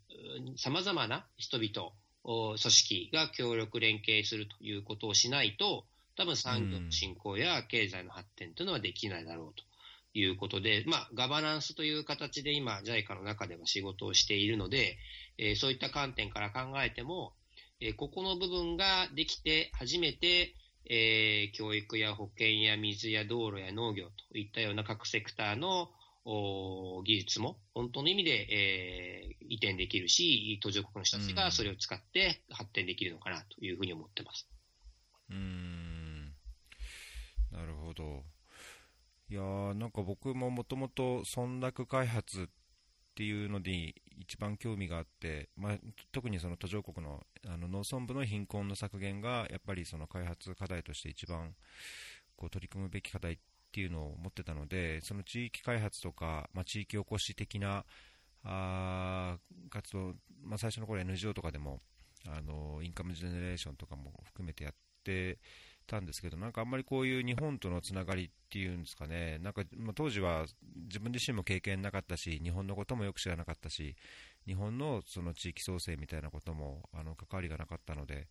様々な人々、組織が協力連携するということをしないと、多分産業の振興や経済の発展というのはできないだろうということで、まあ、ガバナンスという形で今、JICA の中では仕事をしているので、えー、そういった観点から考えても、えここの部分ができて初めて、えー、教育や保険や水や道路や農業といったような各セクターの技術も本当の意味で、えー、移転できるし、途上国の人たちがそれを使って発展できるのかなというふうに思ってます。うん、なるほど。いやなんか僕ももともと村落開発っていうのに一番興味があって、まあ、特にその途上国のあの農村部の貧困の削減がやっぱりその開発課題として一番こう取り組むべき課題っていうのを持ってたのでその地域開発とか、まあ、地域おこし的なあ活動、まあ、最初の頃 NGO とかでもあのインカムジェネレーションとかも含めてやってたんですけど、なんかあんまりこういう日本とのつながりっていうんですかね、なんか、まあ、当時は自分自身も経験なかったし、日本のこともよく知らなかったし、日本のその地域創生みたいなこともあの関わりがなかったので、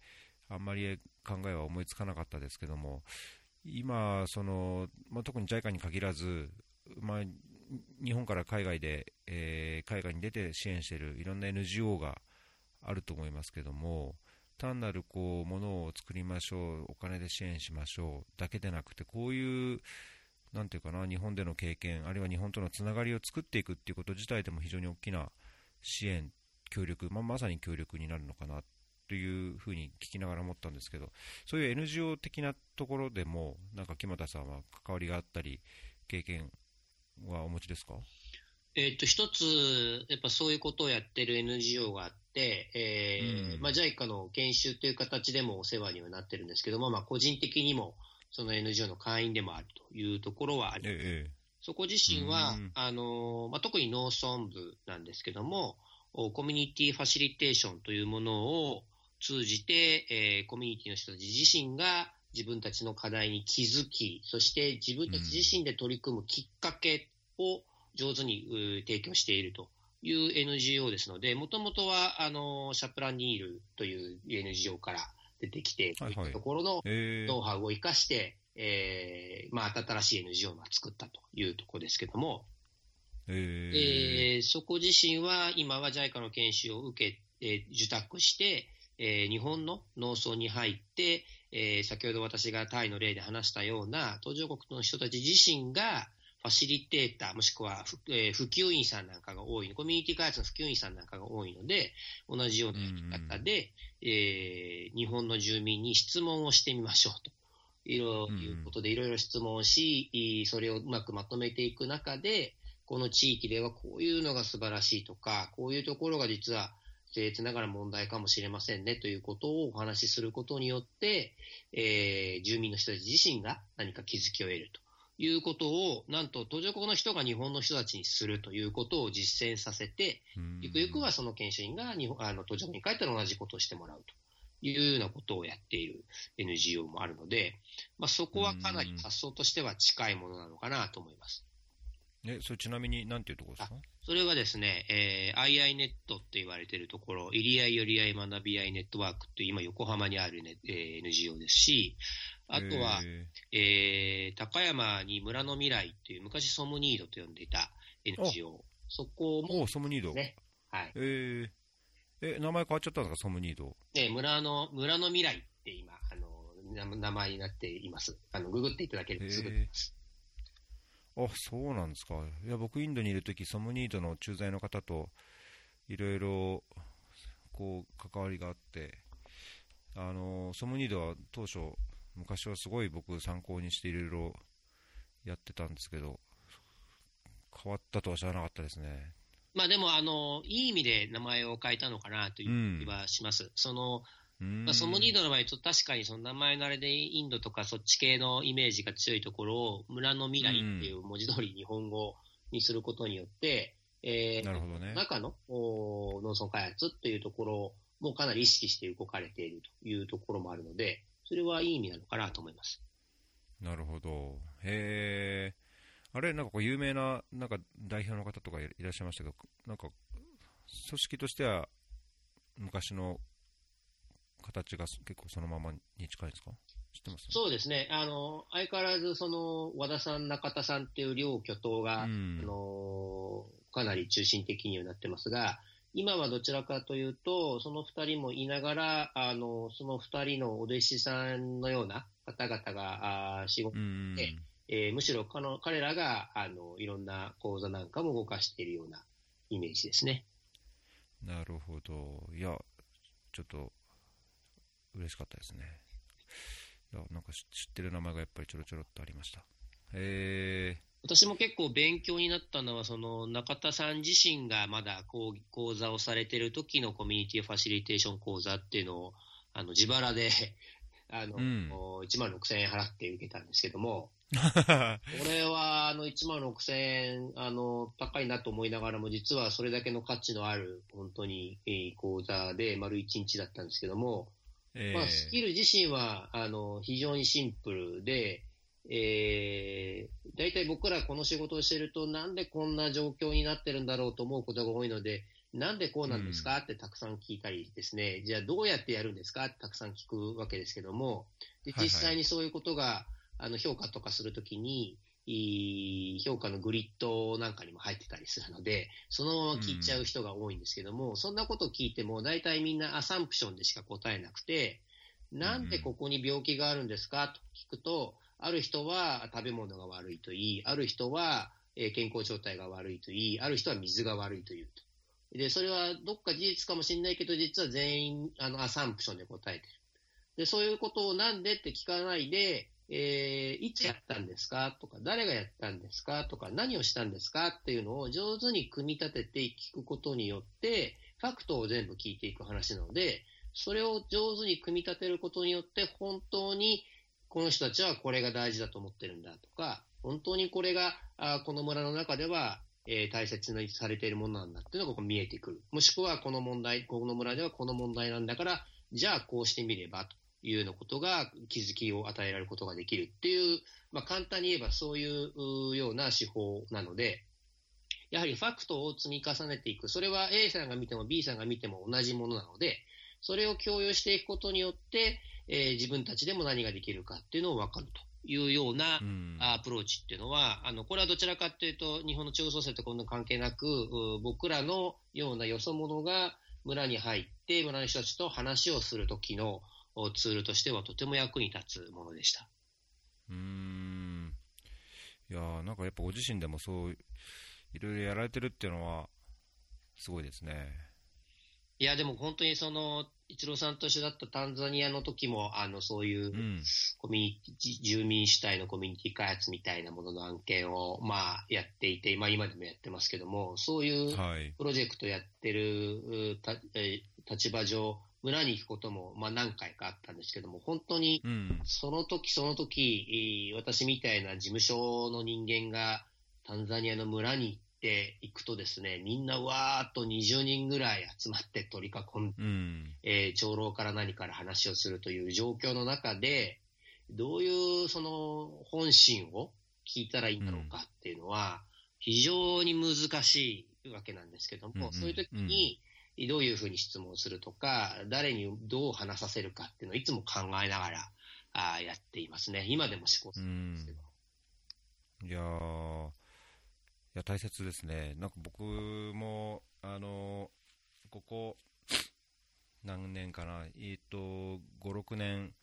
あんまり考えは思いつかなかったですけども、今、そのまあ、特に JICA に限らず、まあ、日本から海外で、えー、海外に出て支援しているいろんな NGO があると思いますけども、単なるこうものを作りましょう、お金で支援しましょうだけでなくて、こういう、なんていうかな、日本での経験、あるいは日本とのつながりを作っていくっていうこと自体でも非常に大きな支援、協力、まあ、まさに協力になるのかなというふうに聞きながら思ったんですけど、そういう NGO 的なところでも、なんか木俣さんは関わりがあったり、経験はお持ちですか？えっと、一つ、やっぱそういうことをやってる NGO があっ、えー、うん、まあ、JICA の研修という形でもお世話にはなってるんですけども、まあ、個人的にも、その NGO の会員でもあるというところはあります。ええ、そこ自身は、うん、あの、まあ、特に農村部なんですけども、コミュニティファシリテーションというものを通じて、えー、コミュニティの人たち自身が自分たちの課題に気づき、そして自分たち自身で取り組むきっかけを上手に、提供しているという NGO ですので、もともとはあのシャプランニールという NGO から出てきて、はいはい、こういったところのノウハウを生かして、えーまあ、新しい NGO を作ったというところですけども、えー、えー、そこ自身は今は JICA の研修を受け、えー、受託して、えー、日本の農村に入って、えー、先ほど私がタイの例で話したような途上国の人たち自身がファシリテーター、もしくは、えー、普及員さんなんかが多い、コミュニティ開発の普及員さんなんかが多いので、同じようなやり方で、うんうん、えー、日本の住民に質問をしてみましょうと。いろいろいうことで、いろいろ質問し、それをうまくまとめていく中で、この地域ではこういうのが素晴らしいとか、こういうところが実は僭越ながら問題かもしれませんねということをお話しすることによって、えー、住民の人たち自身が何か気づきを得るということを、なんと途上国の人が日本の人たちにするということを実践させて、ゆくゆくはその研修員が日本あの途上国に帰ったら同じことをしてもらうと。いうようなことをやっている NGO もあるので、まあ、そこはかなり発想としては近いものなのかなと思います。え、それちなみに何ていうところですか？それはですね、えー、II ネットって言われているところ、入り合い寄り合い学び合いネットワークっていう今横浜にある、ねえー、NGO ですし、あとは、えー、高山に村の未来っていう昔ソムニードと呼んでいた NGO。そこも、ね、ソムニード。はい。えー、え、名前変わっちゃったんですか、ソムニード。ね、村の、村の未来って今、あの、名前になっています。あの、ググっていただけるとすぐ出ます。あ、そうなんですか。いや、僕、インドにいるとき、ソムニードの駐在の方と、いろいろ、こう、関わりがあって、あの、ソムニードは当初、昔はすごい僕参考にしていろいろやってたんですけど、変わったとは知らなかったですね。まあでも、あの、いい意味で名前を変えたのかなという気はします。うん、その、まあ、ソムニードの場合、確かにその名前のあれでインドとかそっち系のイメージが強いところを村の未来っていう文字通り日本語にすることによって、うん、えー、なるほどね、中の農村開発っていうところもかなり意識して動かれているというところもあるので、それはいい意味なのかなと思います。なるほど。へえ。あれ、なんかこう有名ななんか代表の方とかいらっしゃいましたけど、なんか組織としては昔の形が結構そのままに近いですか？知ってます？そうですね。あの、相変わらずその和田さん、中田さんっていう両巨頭が、うん、あの、かなり中心的にはなってますが、今はどちらかというと、その二人もいながら、あの、その二人のお弟子さんのような方々が、あ仕事で、うん、えー、むしろかの彼らが、あの、いろんな講座なんかも動かしているようなイメージですね。なるほど。いや、ちょっと、嬉しかったですね。いや、なんか知ってる名前がやっぱりちょろちょろっとありました。えー、私も結構勉強になったのは、その中田さん自身がまだ講講座をされてる時のコミュニティファシリテーション講座っていうのを、あの自腹で [laughs] あの、うん、1万6000円払って受けたんですけども、これはあの1万6000円あの高いなと思いながらも、実はそれだけの価値のある本当に講座で丸1日だったんですけども、えー、まあ、スキル自身はあの非常にシンプルで、えー、大体僕らこの仕事をしてると、なんでこんな状況になってるんだろうと思うことが多いので、なんでこうなんですか、ってたくさん聞いたりですね、じゃあどうやってやるんですか？ってたくさん聞くわけですけども、で実際にそういうことが、はいはい、あの評価とかするときに、評価のグリッドなんかにも入ってたりするので、そのまま聞いちゃう人が多いんですけども、うん、そんなことを聞いても、大体みんなアサンプションでしか答えなくて、なんでここに病気があるんですか？と聞くと、ある人は食べ物が悪いと言い、ある人は健康状態が悪いと言い、ある人は水が悪いと言うと。で、それはどっか事実かもしれないけど、実は全員、あの、アサンプションで答えてる。で、そういうことをなんでって聞かないで、えー、いつやったんですか？とか、誰がやったんですか？とか、何をしたんですか？っていうのを上手に組み立てて聞くことによって、ファクトを全部聞いていく話なので、それを上手に組み立てることによって、本当にこの人たちはこれが大事だと思ってるんだとか、本当にこれがあこの村の中では、えー、大切にされているものなんだっていうのがここ見えてくる。もしくはこの問題、この村ではこの問題なんだから、じゃあこうしてみればというようなことが気づきを与えられることができるっていう、まあ、簡単に言えばそういうような手法なので、やはりファクトを積み重ねていく。それは A さんが見ても B さんが見ても同じものなので、それを共有していくことによって、えー、自分たちでも何ができるかっていうのを分かるというようなアプローチっていうのは、あの、これはどちらかというと、日本の地方創生とこんな関係なく、僕らのようなよそ者が村に入って、村の人たちと話をするときのツールとしてはとても役に立つものでした。うん。いやなんかやっぱご自身でもそういろいろやられてるっていうのは、すごいですね。いや、でも本当にその、イチローさんと一緒だったタンザニアの時も、あの、そういう、コミュニティ、住民主体のコミュニティ開発みたいなものの案件を、まあ、やっていて、まあ、今でもやってますけども、そういうプロジェクトやってる、たえ立場上、村に行くことも、まあ、何回かあったんですけども、本当に、その時その時、私みたいな事務所の人間が、タンザニアの村に行っていくとですね、みんなわーっと20人ぐらい集まって取り囲んで、うん、えー、長老から何から話をするという状況の中で、どういうその本心を聞いたらいいんだろうかっていうのは、非常に難しいわけなんですけども、うんうん、そういう時に、どういうふうに質問するとか、誰にどう話させるかっていうのをいつも考えながらあやっていますね。今でも試行するんですけど。いやー、いや、大切ですね。なんか僕も、あの、ここ、何年かな、えっ、と、5、6年、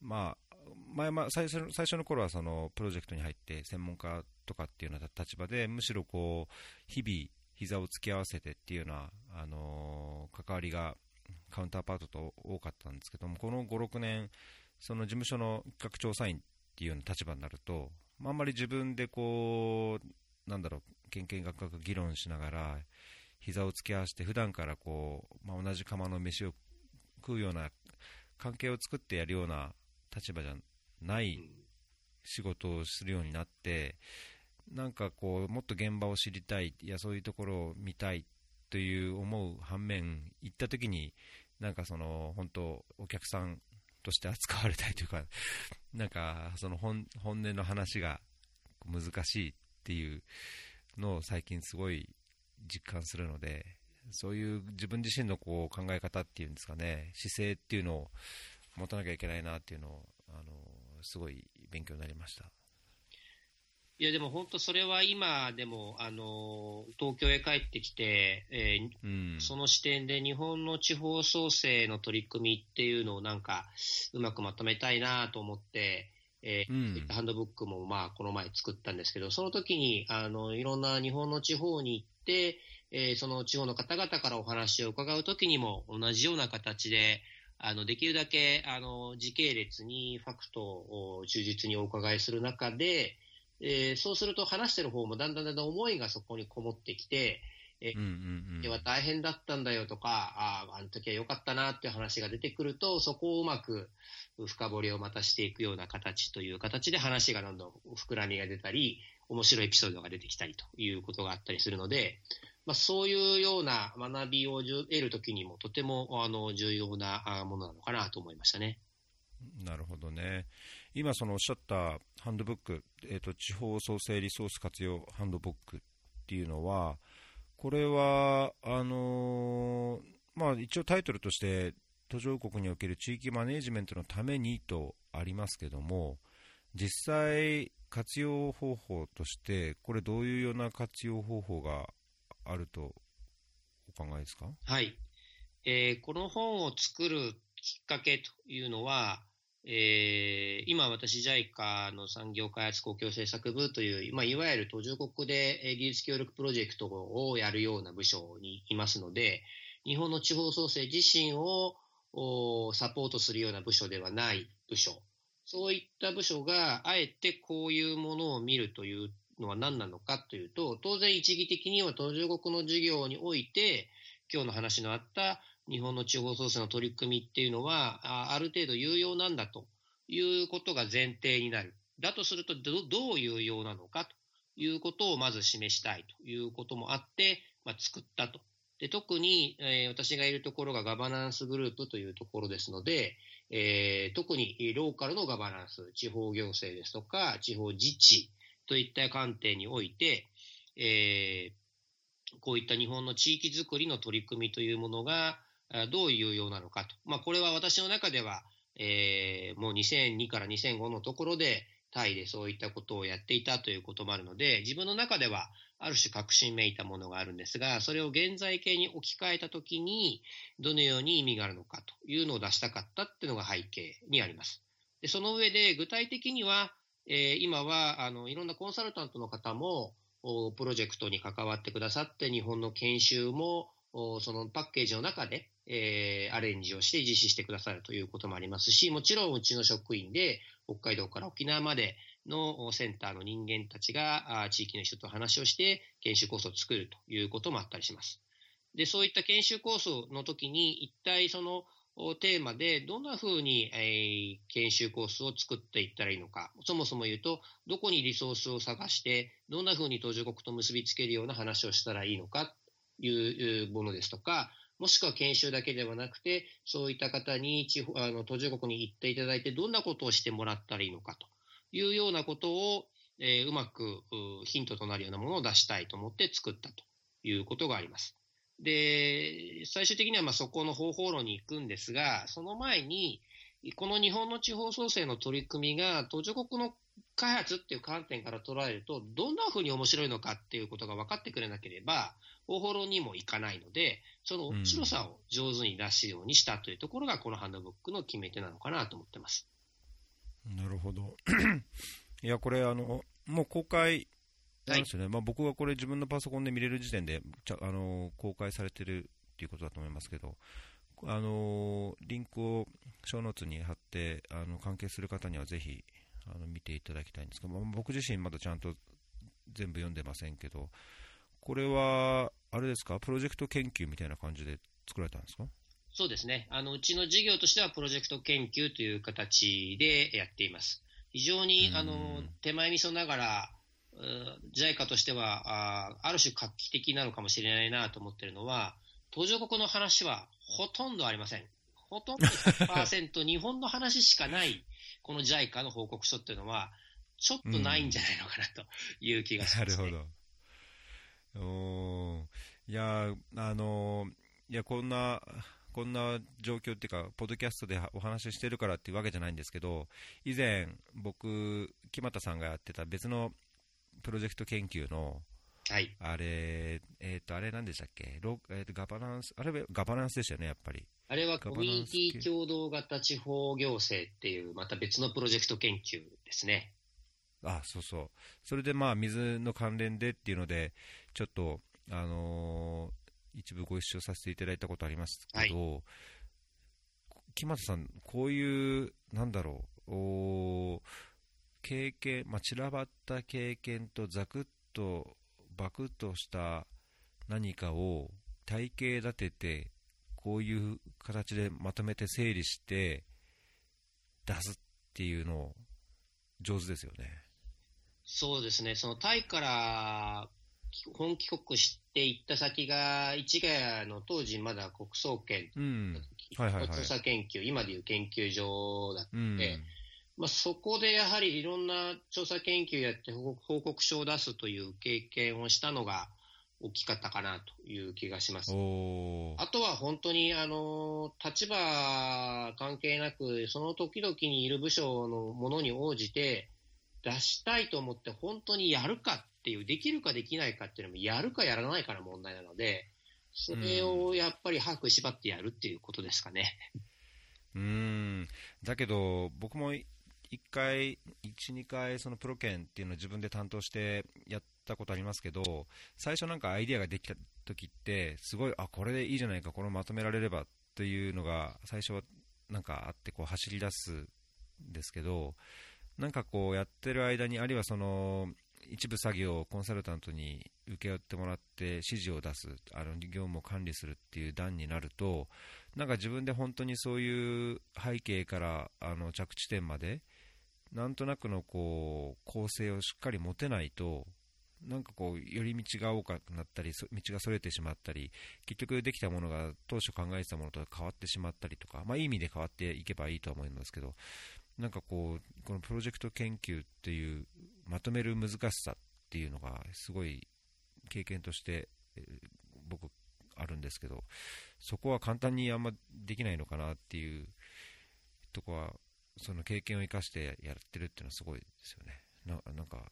まあ、前ま最初の最初の頃はそのプロジェクトに入って専門家とかっていうような立場でむしろこう日々膝を突き合わせてっていうような、あの関わりがカウンターパートと多かったんですけどもこの5、6年その事務所の企画調査員っていうような立場になると、まあ、あんまり自分でこうなんだろう、けんけんがくがく議論しながら、膝を突き合わせて、普段からこう、まあ、同じ釜の飯を食うような関係を作ってやるような立場じゃない仕事をするようになって、なんかこう、もっと現場を知りたい、いや、そういうところを見たいという思う反面、行った時に、なんかその、本当、お客さんとして扱われたいというか、なんか、その本音の話が難しい。っていうのを最近すごい実感するので、そういう自分自身のこう考え方っていうんですかね、姿勢っていうのを持たなきゃいけないなっていうのを、あのすごい勉強になりました。いや、でも本当それは今でも、あの、東京へ帰ってきて、えー、うん、その視点で日本の地方創生の取り組みっていうのをなんか、うまくまとめたいなと思って、えー、うん、ハンドブックも、まあ、この前作ったんですけど、その時に、あの、いろんな日本の地方に行って、えー、その地方の方々からお話を伺う時にも、同じような形で、あの、できるだけ、あの、時系列にファクトを忠実にお伺いする中で、えー、そうすると話してる方もだんだんだんだん思いがそこにこもってきて、え、うんうんうん、は大変だったんだよとか、ああ、あの時は良かったなっていう話が出てくると、そこをうまく深掘りをまたしていくような形という形で話がどんどん膨らみが出たり、面白いエピソードが出てきたりということがあったりするので、まあ、そういうような学びを得るときにもとてもあの重要なものなのかなと思いましたね。なるほどね。今そのおっしゃったハンドブック、えーと、地方創生リソース活用ハンドブックっていうのは、これは、あのー、まあ、一応タイトルとして、途上国における地域マネジメントのためにとありますけども、実際、活用方法として、これ、どういうような活用方法があるとお考えですか？はい、えー、この本を作るきっかけというのは、えー、今、私、JICA の産業開発公共政策部という、まあ、いわゆる途上国で技術協力プロジェクトをやるような部署にいますので、日本の地方創生自身をサポートするような部署ではない部署、そういった部署があえてこういうものを見るというのは何なのかというと、当然一義的には途上国の事業において、今日の話のあった日本の地方創生の取り組みっていうのは、ある程度有用なんだということが前提になる。だとするとど、どう有用なのかということをまず示したいということもあって、まあ、作ったとで特に、えー、私がいるところがガバナンスグループというところですので、えー、特にローカルのガバナンス、地方行政ですとか、地方自治といった観点において、えー、こういった日本の地域づくりの取り組みというものがどういうようなのかと。まあ、これは私の中では、えー、もう2002から2005のところで、タイでそういったことをやっていたということもあるので、自分の中ではある種確信めいたものがあるんですが、それを現在形に置き換えたときに、どのように意味があるのかというのを出したかったっていうのが背景にあります。でその上で、具体的には、えー、今はあのいろんなコンサルタントの方も、プロジェクトに関わってくださって、日本の研修もそのパッケージの中で、えー、アレンジをして実施してくださるということもありますし、もちろんうちの職員で北海道から沖縄までのセンターの人間たちが地域の人と話をして研修コースを作るということもあったりします。で、そういった研修コースの時に一体そのテーマでどんなふうに、え、研修コースを作っていったらいいのか、そもそも言うと、どこにリソースを探して、どんなふうに途上国と結びつけるような話をしたらいいのかというものですとか、もしくは研修だけではなくて、そういった方に地方あの途上国に行っていただいて、どんなことをしてもらったらいいのかというようなことを、えー、うまくヒントとなるようなものを出したいと思って作ったということがあります。で、最終的にはまあそこの方法論に行くんですが、その前に、この日本の地方創生の取り組みが途上国の開発っていう観点から捉えると、どんなふうに面白いのかっていうことが分かってくれなければ、方法論にもいかないので、その面白さを上手に出すようにしたというところが、このハンドブックの決め手なのかなと思ってます。なるほど。[coughs] いや、これ、あの、もう公開なんですよね、はい、まあ、僕はこれ、自分のパソコンで見れる時点でちゃあの公開されてるっていうことだと思いますけど、あのリンクを小ノーツに貼ってあの関係する方にはぜひあの見ていただきたいんですが、まあ、僕自身まだちゃんと全部読んでませんけど、これは、あれですか、プロジェクト研究みたいな感じで作られたんですか？そうですね。あの、うちの事業としてはプロジェクト研究という形でやっています。非常に、あの、手前味噌ながら、JICA としてはあ、ある種画期的なのかもしれないなと思っているのは、途上国の話はほとんどありません。ほとんど100%日本の話しかない、この JICA の報告書っていうのは、ちょっとないんじゃないのかなという気がします、ね、なるほど。おいや、あのいや、こんな、こんな状況っていうか、ポッドキャストでお話ししてるからっていうわけじゃないんですけど、以前、僕、木俣さんがやってた別のプロジェクト研究の、はい、あれ、えっ、ー、と、あれ何でしたっけ？ロ、えーと、ガバナンス、あれガバナンスでしたよね、やっぱり。あれはコミュニティ共同型地方行政っていう、また別のプロジェクト研究ですね。あ、そうそう。それでまあ、水の関連でっていうので、ちょっと、あのー、一部ご一緒させていただいたことありますけど、はい、木俣さん、こういう、なんだろう、お経験、まあ、散らばった経験とザクッとバクッとした何かを体系立ててこういう形でまとめて整理して出すっていうの上手ですよね。そうですね。そのタイから本帰国していった先が、市ヶ谷の当時まだ国総研、うんはいはいはい、調査研究、今でいう研究所だって、うん、まあ、そこでやはりいろんな調査研究やって報告書を出すという経験をしたのが大きかったかなという気がします。あとは本当にあの立場関係なく、その時々にいる部署のものに応じて出したいと思って本当にやるかっていう、できるかできないかっていうのもやるかやらないかの問題なので、それをやっぱり把握縛ってやるっていうことですかね。うんだけど、僕も1回、1、2回、そのプロ券っていうのを自分で担当してやったことありますけど、最初なんかアイデアができた時って、すごい、あ、これでいいじゃないか、これをまとめられればというのが、最初はなんかあって、こう走り出すんですけど、なんかこうやってる間に、あるいはその、一部作業をコンサルタントに請け負ってもらって指示を出す、あの業務を管理するっていう段になると、なんか自分で本当にそういう背景からあの着地点までなんとなくのこう構成をしっかり持てないとなんかこう、寄り道が多くなったり、道がそれてしまったり、結局できたものが当初考えてたものと変わってしまったりとか、まあいい意味で変わっていけばいいとは思うんですけど、なんかこう、このプロジェクト研究っていう、まとめる難しさっていうのが、すごい経験として、僕、あるんですけど、そこは簡単にあんまできないのかなっていうとこは、その経験を生かしてやってるっていうのはすごいですよね。ななんか、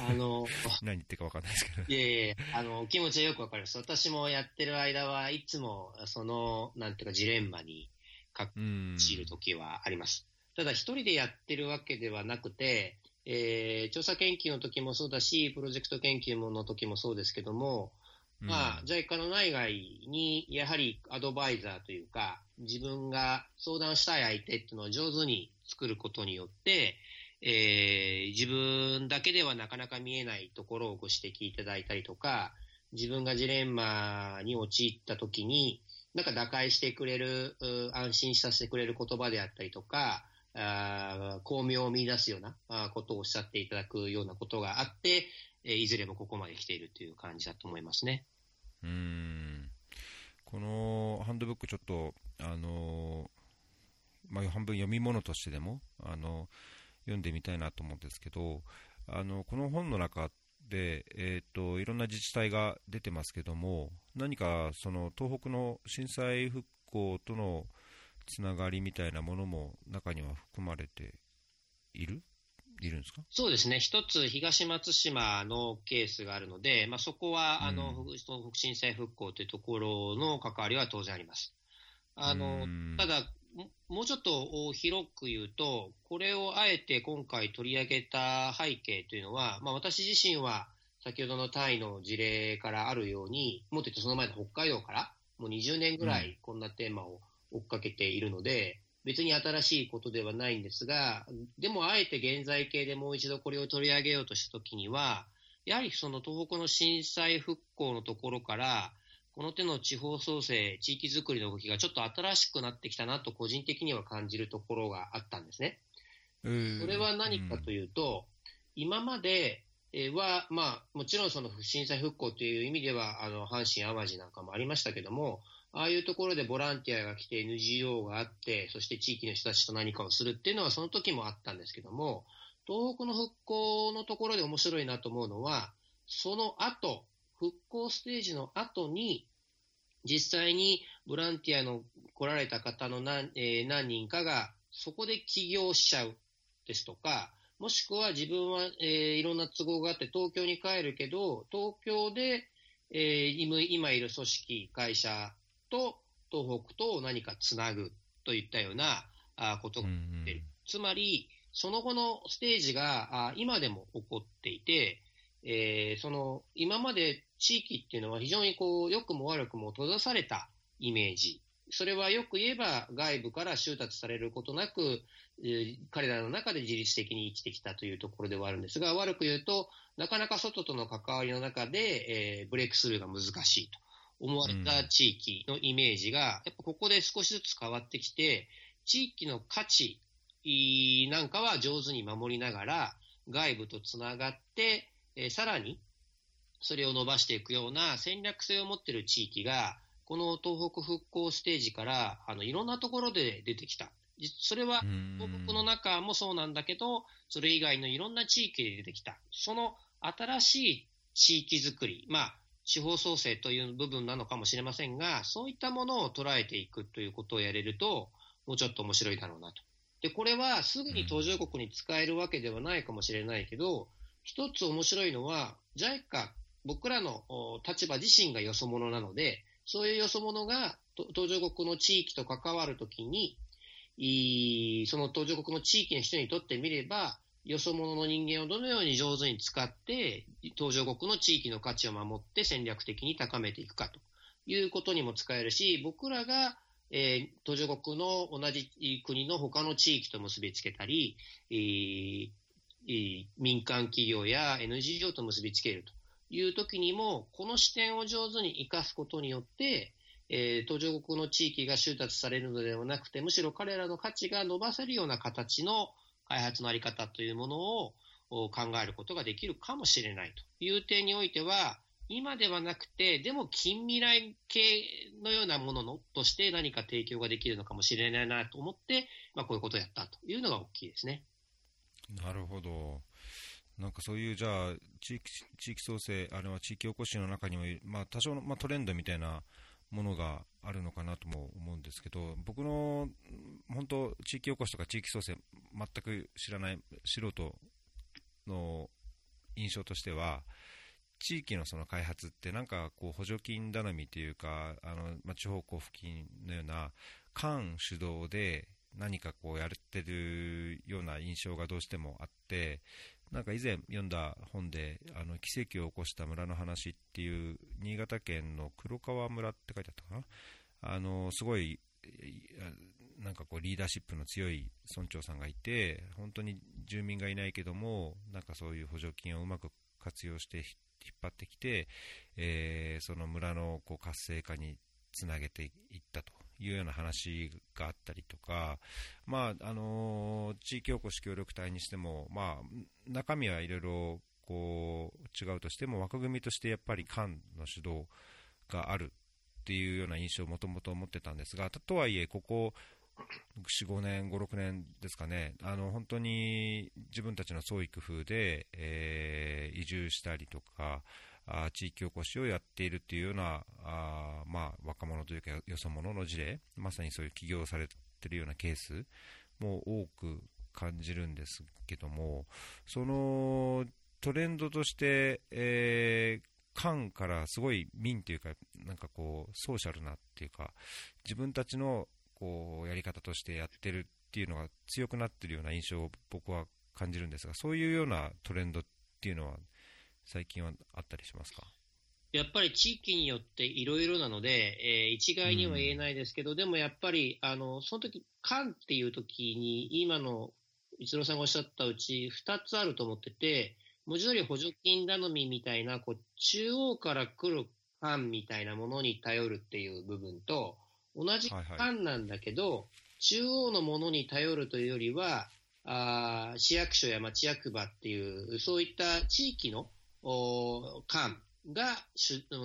あの、[laughs] 何言ってるか分かんないですけど。いやいやあの、気持ちはよく分かります。私もやってる間はいつも、その、なんていうか、ジレンマにかじる時はあります。ただ、一人でやってるわけではなくて、えー、調査研究の時もそうだし、プロジェクト研究の時もそうですけども、まあ、JICA の内外に、やはりアドバイザーというか、自分が相談したい相手っていうのを上手に作ることによって、えー、自分だけではなかなか見えないところをご指摘いただいたりとか、自分がジレンマに陥った時に、なんか打開してくれる、安心させてくれる言葉であったりとか、あ巧妙を見出すようなことをおっしゃっていただくようなことがあって、いずれもここまで来ているという感じだと思いますね。うんこのハンドブック、ちょっと、あのまあ、半分読み物としてでも、あの読んでみたいなと思うんですけど、あのこの本の中で、えーと、いろんな自治体が出てますけども、何かその東北の震災復興とのつながりみたいなものも中には含まれている？いるんですか？そうですね、一つ東松島のケースがあるので、まあ、そこは、あの東北震災復興というところの関わりは当然あります。あのただ、もうちょっと広く言うと、これをあえて今回取り上げた背景というのは、まあ、私自身は先ほどのタイの事例からあるように、もっと言うとその前の北海道から、もう20年ぐらいこんなテーマを追っかけているので、別に新しいことではないんですが、でもあえて現在形でもう一度これを取り上げようとしたときには、やはりその東北の震災復興のところから、この手の地方創生、地域づくりの動きがちょっと新しくなってきたなと個人的には感じるところがあったんですね。それは何かというと、今までは、まあ、もちろんその震災復興という意味では、あの、阪神淡路なんかもありましたけども、ああいうところでボランティアが来て NGO があって、そして地域の人たちと何かをするっていうのはその時もあったんですけども、東北の復興のところで面白いなと思うのは、その後、復興ステージの後に、実際にボランティアの来られた方の何,、えー、何人かがそこで起業しちゃうですとか、もしくは自分は、えー、いろんな都合があって東京に帰るけど、東京で、えー、今いる組織、会社と東北と何かつなぐといったようなあことが起っている。つまり、その後のステージがあ今でも起こっていて、えー、その今まで地域っていうのは非常にこう良くも悪くも閉ざされたイメージ。それはよく言えば外部から収達されることなく、えー、彼らの中で自律的に生きてきたというところではあるんですが、悪く言うと、なかなか外との関わりの中で、えー、ブレイクスルーが難しいと思われた地域のイメージが、やっぱここで少しずつ変わってきて、地域の価値なんかは上手に守りながら、外部とつながって、えー、さらにそれを伸ばしていくような戦略性を持っている地域が、この東北復興ステージからあのいろんなところで出てきた。それは東北の中もそうなんだけど、それ以外のいろんな地域で出てきた。その新しい地域づくり、まあ、地方創生という部分なのかもしれませんが、そういったものを捉えていくということをやれると、もうちょっと面白いだろうなと。で、これはすぐに途上国に使えるわけではないかもしれないけど、一つ面白いのは、JICA、僕らの立場自身がよそ者なので、そういうよそ者が途上国の地域と関わるときに、その途上国の地域の人にとってみれば、よそ者の人間をどのように上手に使って、途上国の地域の価値を守って戦略的に高めていくかと。いうことにも使えるし、僕らが、えー、途上国の同じ国の他の地域と結びつけたり、えー、民間企業や NGO と結びつけるという時にも、この視点を上手に生かすことによって、えー、途上国の地域が収達されるのではなくて、むしろ彼らの価値が伸ばせるような形の開発のあり方というものを考えることができるかもしれないという点においては、今ではなくて、でも近未来系のようなもののとして何か提供ができるのかもしれないなと思って、まあ、こういうことをやったというのが大きいですね。なるほど。なんかそういうじゃあ地域地域創生、あれは地域おこしの中にも、まあ、多少の、まあ、トレンドみたいなものがあるのかなとも思うんですけど、僕の本当、地域おこしとか地域創生、全く知らない素人の印象としては、地域のその開発ってなんかこう補助金頼みというかあの、まあ、地方交付金のような官主導で何かこうやってるような印象がどうしてもあってなんか以前読んだ本であの奇跡を起こした村の話っていう新潟県の黒川村って書いてあったかな？あのすごいなんかこうリーダーシップの強い村長さんがいて本当に住民がいないけどもなんかそういう補助金をうまく活用して引っ張ってきて、えー、その村のこう活性化につなげていったと。いうような話があったりとか、まああの、地域おこし協力隊にしても、まあ、中身はいろいろこう違うとしても枠組みとしてやっぱり官の主導があるっていうような印象をもともと持ってたんですが、とはいえ、ここ4、5年、5、6年ですかね、あの本当に自分たちの創意工夫で、えー、移住したりとか、あ地域おこしをやっているというようなあ、まあ、若者というかよそ者の事例、まさにそういう起業されているようなケースも多く感じるんですけども、そのトレンドとして、えー、官からすごい民というか、なんかこう、ソーシャルなっていうか、自分たちのこうやり方としてやってるっていうのが強くなってるような印象を僕は感じるんですが、そういうようなトレンドっていうのは、最近はあったりしますか？やっぱり地域によっていろいろなので、えー、一概には言えないですけど、うん、でもやっぱり、あのその時官っていう時に、今の一郎さんがおっしゃったうち、2つあると思ってて、文字通り補助金頼みみたいな、こう中央から来る官みたいなものに頼るっていう部分と、同じ官なんだけど、はいはい、中央のものに頼るというよりは、あ市役所や町役場っていう、そういった地域の官が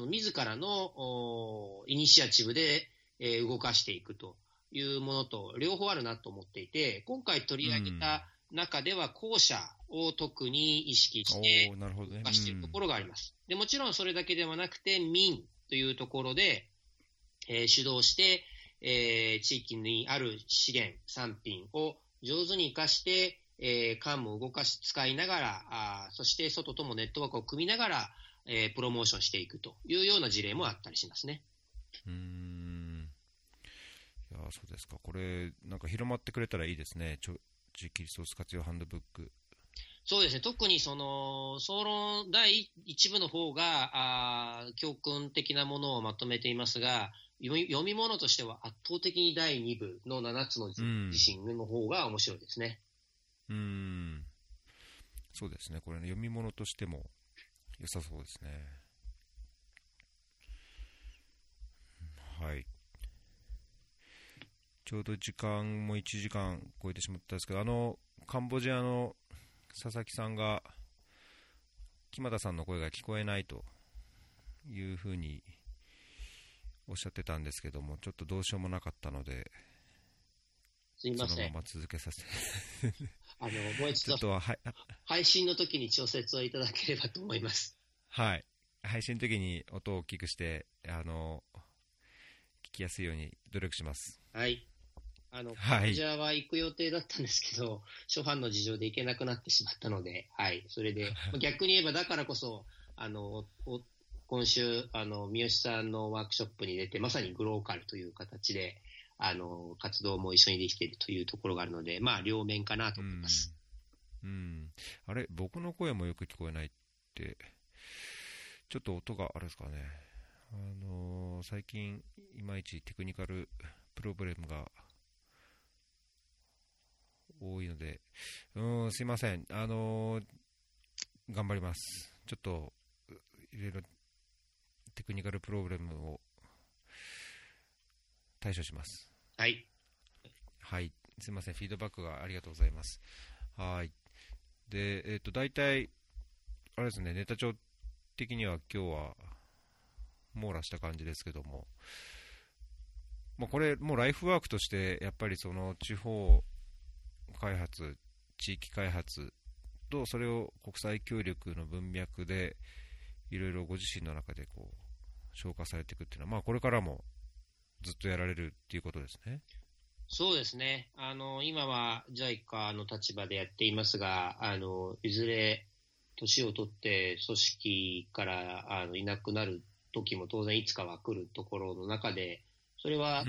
自らのイニシアチブで、えー、動かしていくというものと両方あるなと思っていて、今回取り上げた中では後者を特に意識して動かしているところがあります。でもちろんそれだけではなくて民というところで、えー、主導して、えー、地域にある資源、産品を上手に活かして、えー、官も動かし、使いながら、あそして外ともネットワークを組みながら、えー、プロモーションしていくというような事例もあったりしますね。うんいやそうですか、これ、なんか広まってくれたらいいですね、ちょ地域リソース活用ハンドブック。そうですね、特にその総論第1部の方があ教訓的なものをまとめていますが、読み物としては圧倒的に第2部の7つの地震の方が面白いですね。うん、そうですね、これ、ね、読み物としても良さそうですね。はい。ちょうど時間も1時間超えてしまったんですけど、あの、カンボジアの佐々木さんが、木俣さんの声が聞こえないというふうにおっしゃってたんですけども、ちょっとどうしようもなかったので、すいません。そのまま続けさせてあの、もう一度、配信の時に調節をいただければと思います。はい。配信の時に音を大きくして、あの、聞きやすいように努力します。はい。あの、はい、ジャは行く予定だったんですけど、初版の事情で行けなくなってしまったので、はい。それで、[laughs] 逆に言えばだからこそ、あの、今週、あの、三好さんのワークショップに出て、まさにグローカルという形で、あの、活動も一緒にできているというところがあるので、まあ、両面かなと思います。うん。うん、あれ、僕の声もよく聞こえないって、ちょっと音があれですかね。あのー、最近、いまいちテクニカルプロブレムが多いので、うん、すいません。あのー、頑張ります。ちょっと、いろいろテクニカルプログラムを対処します。はい。はい。すみません。フィードバックがありがとうございます。はい。で、えっ、と、大体、あれですね、ネタ帳的には今日は網羅した感じですけども、まあ、これ、もうライフワークとして、やっぱりその地方開発、地域開発と、それを国際協力の文脈で、いろいろご自身の中でこう消化されていくっていうのは、まあ、これからもずっとやられるっていうことですね。そうですね。あの、今は JICA の立場でやっていますが、あの、いずれ年を取って組織からあのいなくなる時も当然いつかは来るところの中で、それは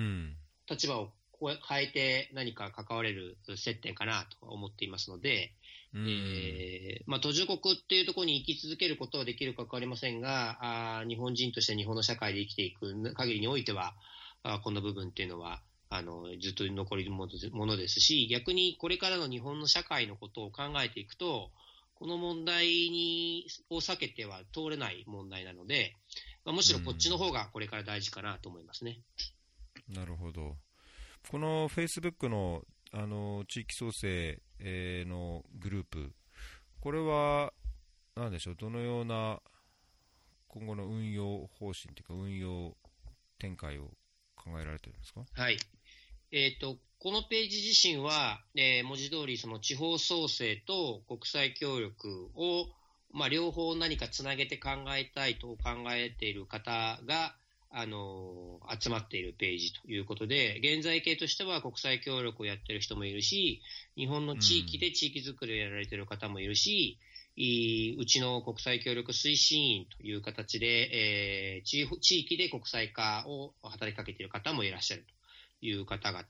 立場を変えて何か関われる接点かなと思っていますので、えー、まあ、途上国っていうところに生き続けることはできるか分かりませんが、あ日本人として日本の社会で生きていく限りにおいては、あこの部分っていうのは、あのずっと残りものですし、逆にこれからの日本の社会のことを考えていくと、この問題にを避けては通れない問題なので、まあ、むしろこっちの方がこれから大事かなと思いますね。なるほど。このフェイスブックのあの地域創生、のグループ、これは何でしょう、どのような今後の運用方針というか、運用展開を考えられてるんですか？はいえーと、このページ自身は、えー、文字通りそり地方創生と国際協力を、まあ、両方何かつなげて考えたいと考えている方があの集まっているページということで、現在形としては国際協力をやってる人もいるし、日本の地域で地域づくりをやられている方もいるし、ううちの国際協力推進員という形で、えー、地域で国際化を働きかけている方もいらっしゃるという方々。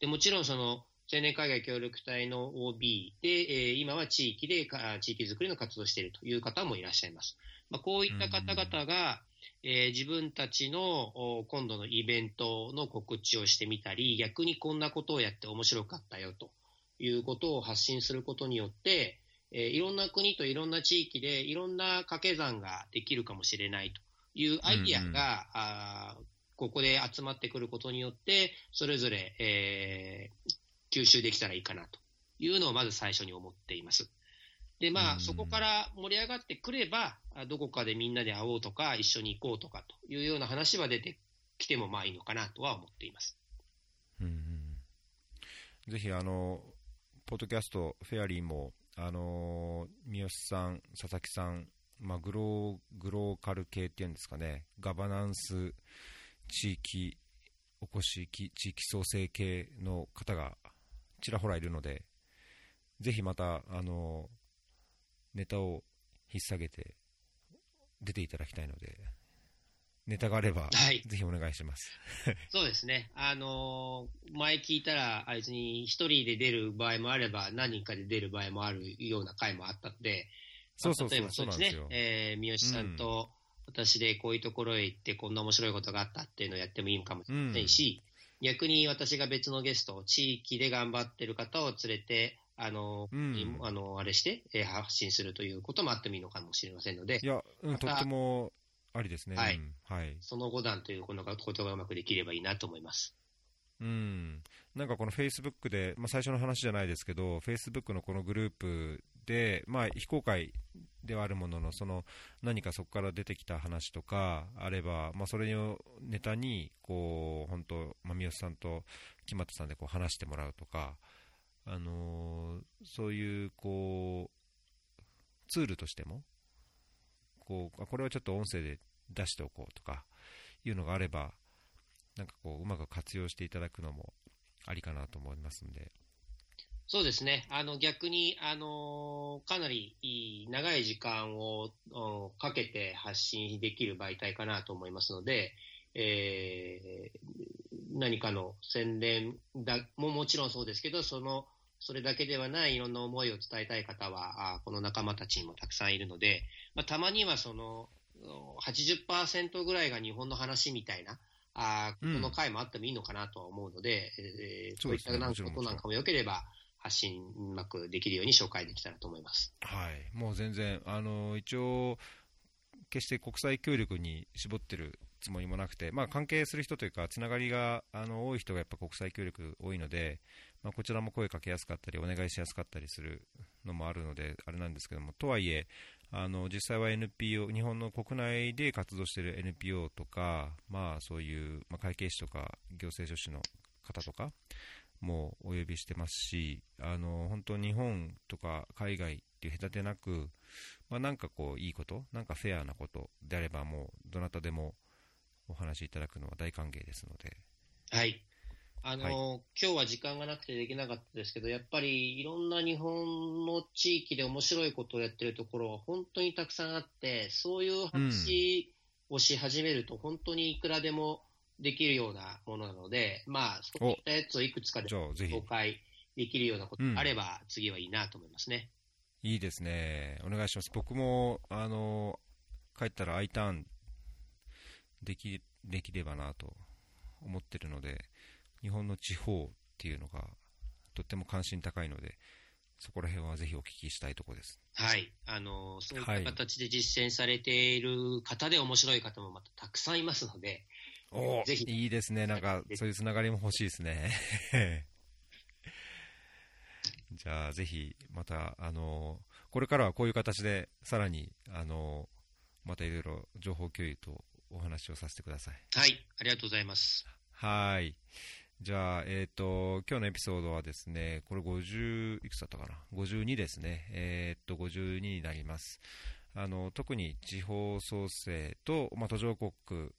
でもちろんその青年海外協力隊の OB で、えー、今は地域で地域づくりの活動をしているという方もいらっしゃいます。まあ、こういった方々が、えー、自分たちの今度のイベントの告知をしてみたり、逆にこんなことをやって面白かったよということを発信することによって、えー、いろんな国といろんな地域でいろんな掛け算ができるかもしれないというアイディアが、うんうん、あここで集まってくることによって、それぞれ、えー、吸収できたらいいかなというのをまず最初に思っています。で、まあ、そこから盛り上がってくれば、どこかでみんなで会おうとか、一緒に行こうとかというような話は出てきてもまあいいのかなとは思っています。うん、ぜひ、あの、ポッドキャスト、フェアリーも、あの三好さん、佐々木さん、まあ、グローグローカル系っていうんですかね、ガバナンス、地域おこし、地域創生系の方がちらほらいるので、ぜひまた、あのネタを引っ提げて出ていただきたいので、ネタがあれば、はい、ぜひお願いします。[laughs] そうですね。あのー、前聞いたら、あいつに一人で出る場合もあれば、何人かで出る場合もあるような回もあったので、そうそうそう、そうですね。えー、三好さんと私でこういうところへ行って、こんな面白いことがあったっていうのをやってもいいかもしれませんし、うん、逆に私が別のゲスト、地域で頑張ってる方を連れて、あの、うん、あの、あれして、えー、発信するということもあってもいいのかもしれませんので。いや、うん、とってもありですね。はい。うん、はい。その後段というこのことがうまくできればいいなと思います。うん。なんかこのフェイスブックで、まあ、最初の話じゃないですけど、フェイスブックのこのグループで、まあ、非公開ではあるものの、その何かそこから出てきた話とかあれば、まあ、それをネタに、こう、本当、まあ、三好さんと木俣さんでこう話してもらうとか、あのー、そういうこうツールとしてもこうこれはちょっと音声で出しておこうとかいうのがあればなんかこううまく活用していただくのもありかなと思いますんで。そうですね。あの、逆に、あのかなりい長い時間をかけて発信できる媒体かなと思いますので、えー、何かの宣伝だももちろんそうですけど、そのそれだけではないいろんな思いを伝えたい方は、あこの仲間たちにもたくさんいるので、まあ、たまにはその80%ぐらいが日本の話みたいな、あこの回もあってもいいのかなとは思うので、うん、えー、そういったことなんかもよければ、発信うまくできるように紹介できたらと思います。はい、もう全然、あの一応、決して国際協力に絞ってるつもりもなくて、まあ、関係する人というか、つながりがあの多い人がやっぱ国際協力多いので、まあ、こちらも声かけやすかったり、お願いしやすかったりするのもあるので、あれなんですけども、とはいえ、あの実際は NPO、日本の国内で活動している NPO とか、まあ、そういう、まあ、会計士とか行政書士の方とかもお呼びしてますし、あの本当、日本とか海外っていう隔てなく、まあ、なんかこういいこと、なんかフェアなことであれば、もうどなたでもお話しいただくのは大歓迎ですので。はいあの、はい、今日は時間がなくてできなかったですけど、やっぱりいろんな日本の地域で面白いことをやってるところは本当にたくさんあって、そういう話をし始めると、本当にいくらでもできるようなものなので、まあ、そういったやつをいくつかで紹介できるようなことがあれば、次はいいなと思いますね。いいですね。お願いします。僕も、あの、帰ったら I ターンでき、できればなと思ってるので、日本の地方っていうのがとっても関心高いので、そこら辺はぜひお聞きしたいところです。はい。あの、そういった形で実践されている方で面白い方もまたたくさんいますので、おぜひ。いいですね。なんか、そういうつながりも欲しいですね。[laughs] じゃあ、ぜひ、また、あの、これからはこういう形で、さらに、あの、またいろいろ情報共有とお話をさせてください。はい。ありがとうございます。はい。じゃあ、えっ、ー、と、今日のエピソードはですね、これ50、いくつだったかな ?52 ですね。えっ、ー、と、52になります。あの、特に地方創生と、まあ、途上国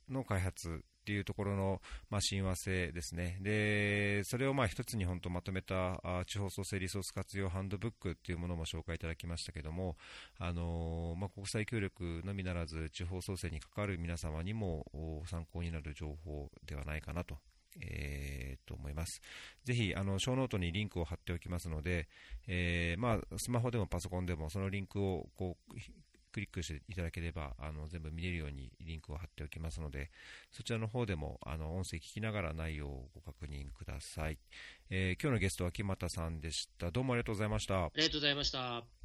の開発っていうところの、まあ、親和性ですね。で、それをまあ一つに本当まとめたあ地方創生リソース活用ハンドブックっていうものも紹介いただきましたけども、あのまあ、国際協力のみならず地方創生に関わる皆様にも参考になる情報ではないかなとえー、と思います。ぜひ、あの、ショーノートにリンクを貼っておきますので、えー、まあ、スマホでもパソコンでも、そのリンクを、こう、クリックしていただければ、あの、全部見れるようにリンクを貼っておきますので、そちらの方でも、あの、音声聞きながら内容をご確認ください。えー、今日のゲストは木俣さんでした。どうもありがとうございました。ありがとうございました。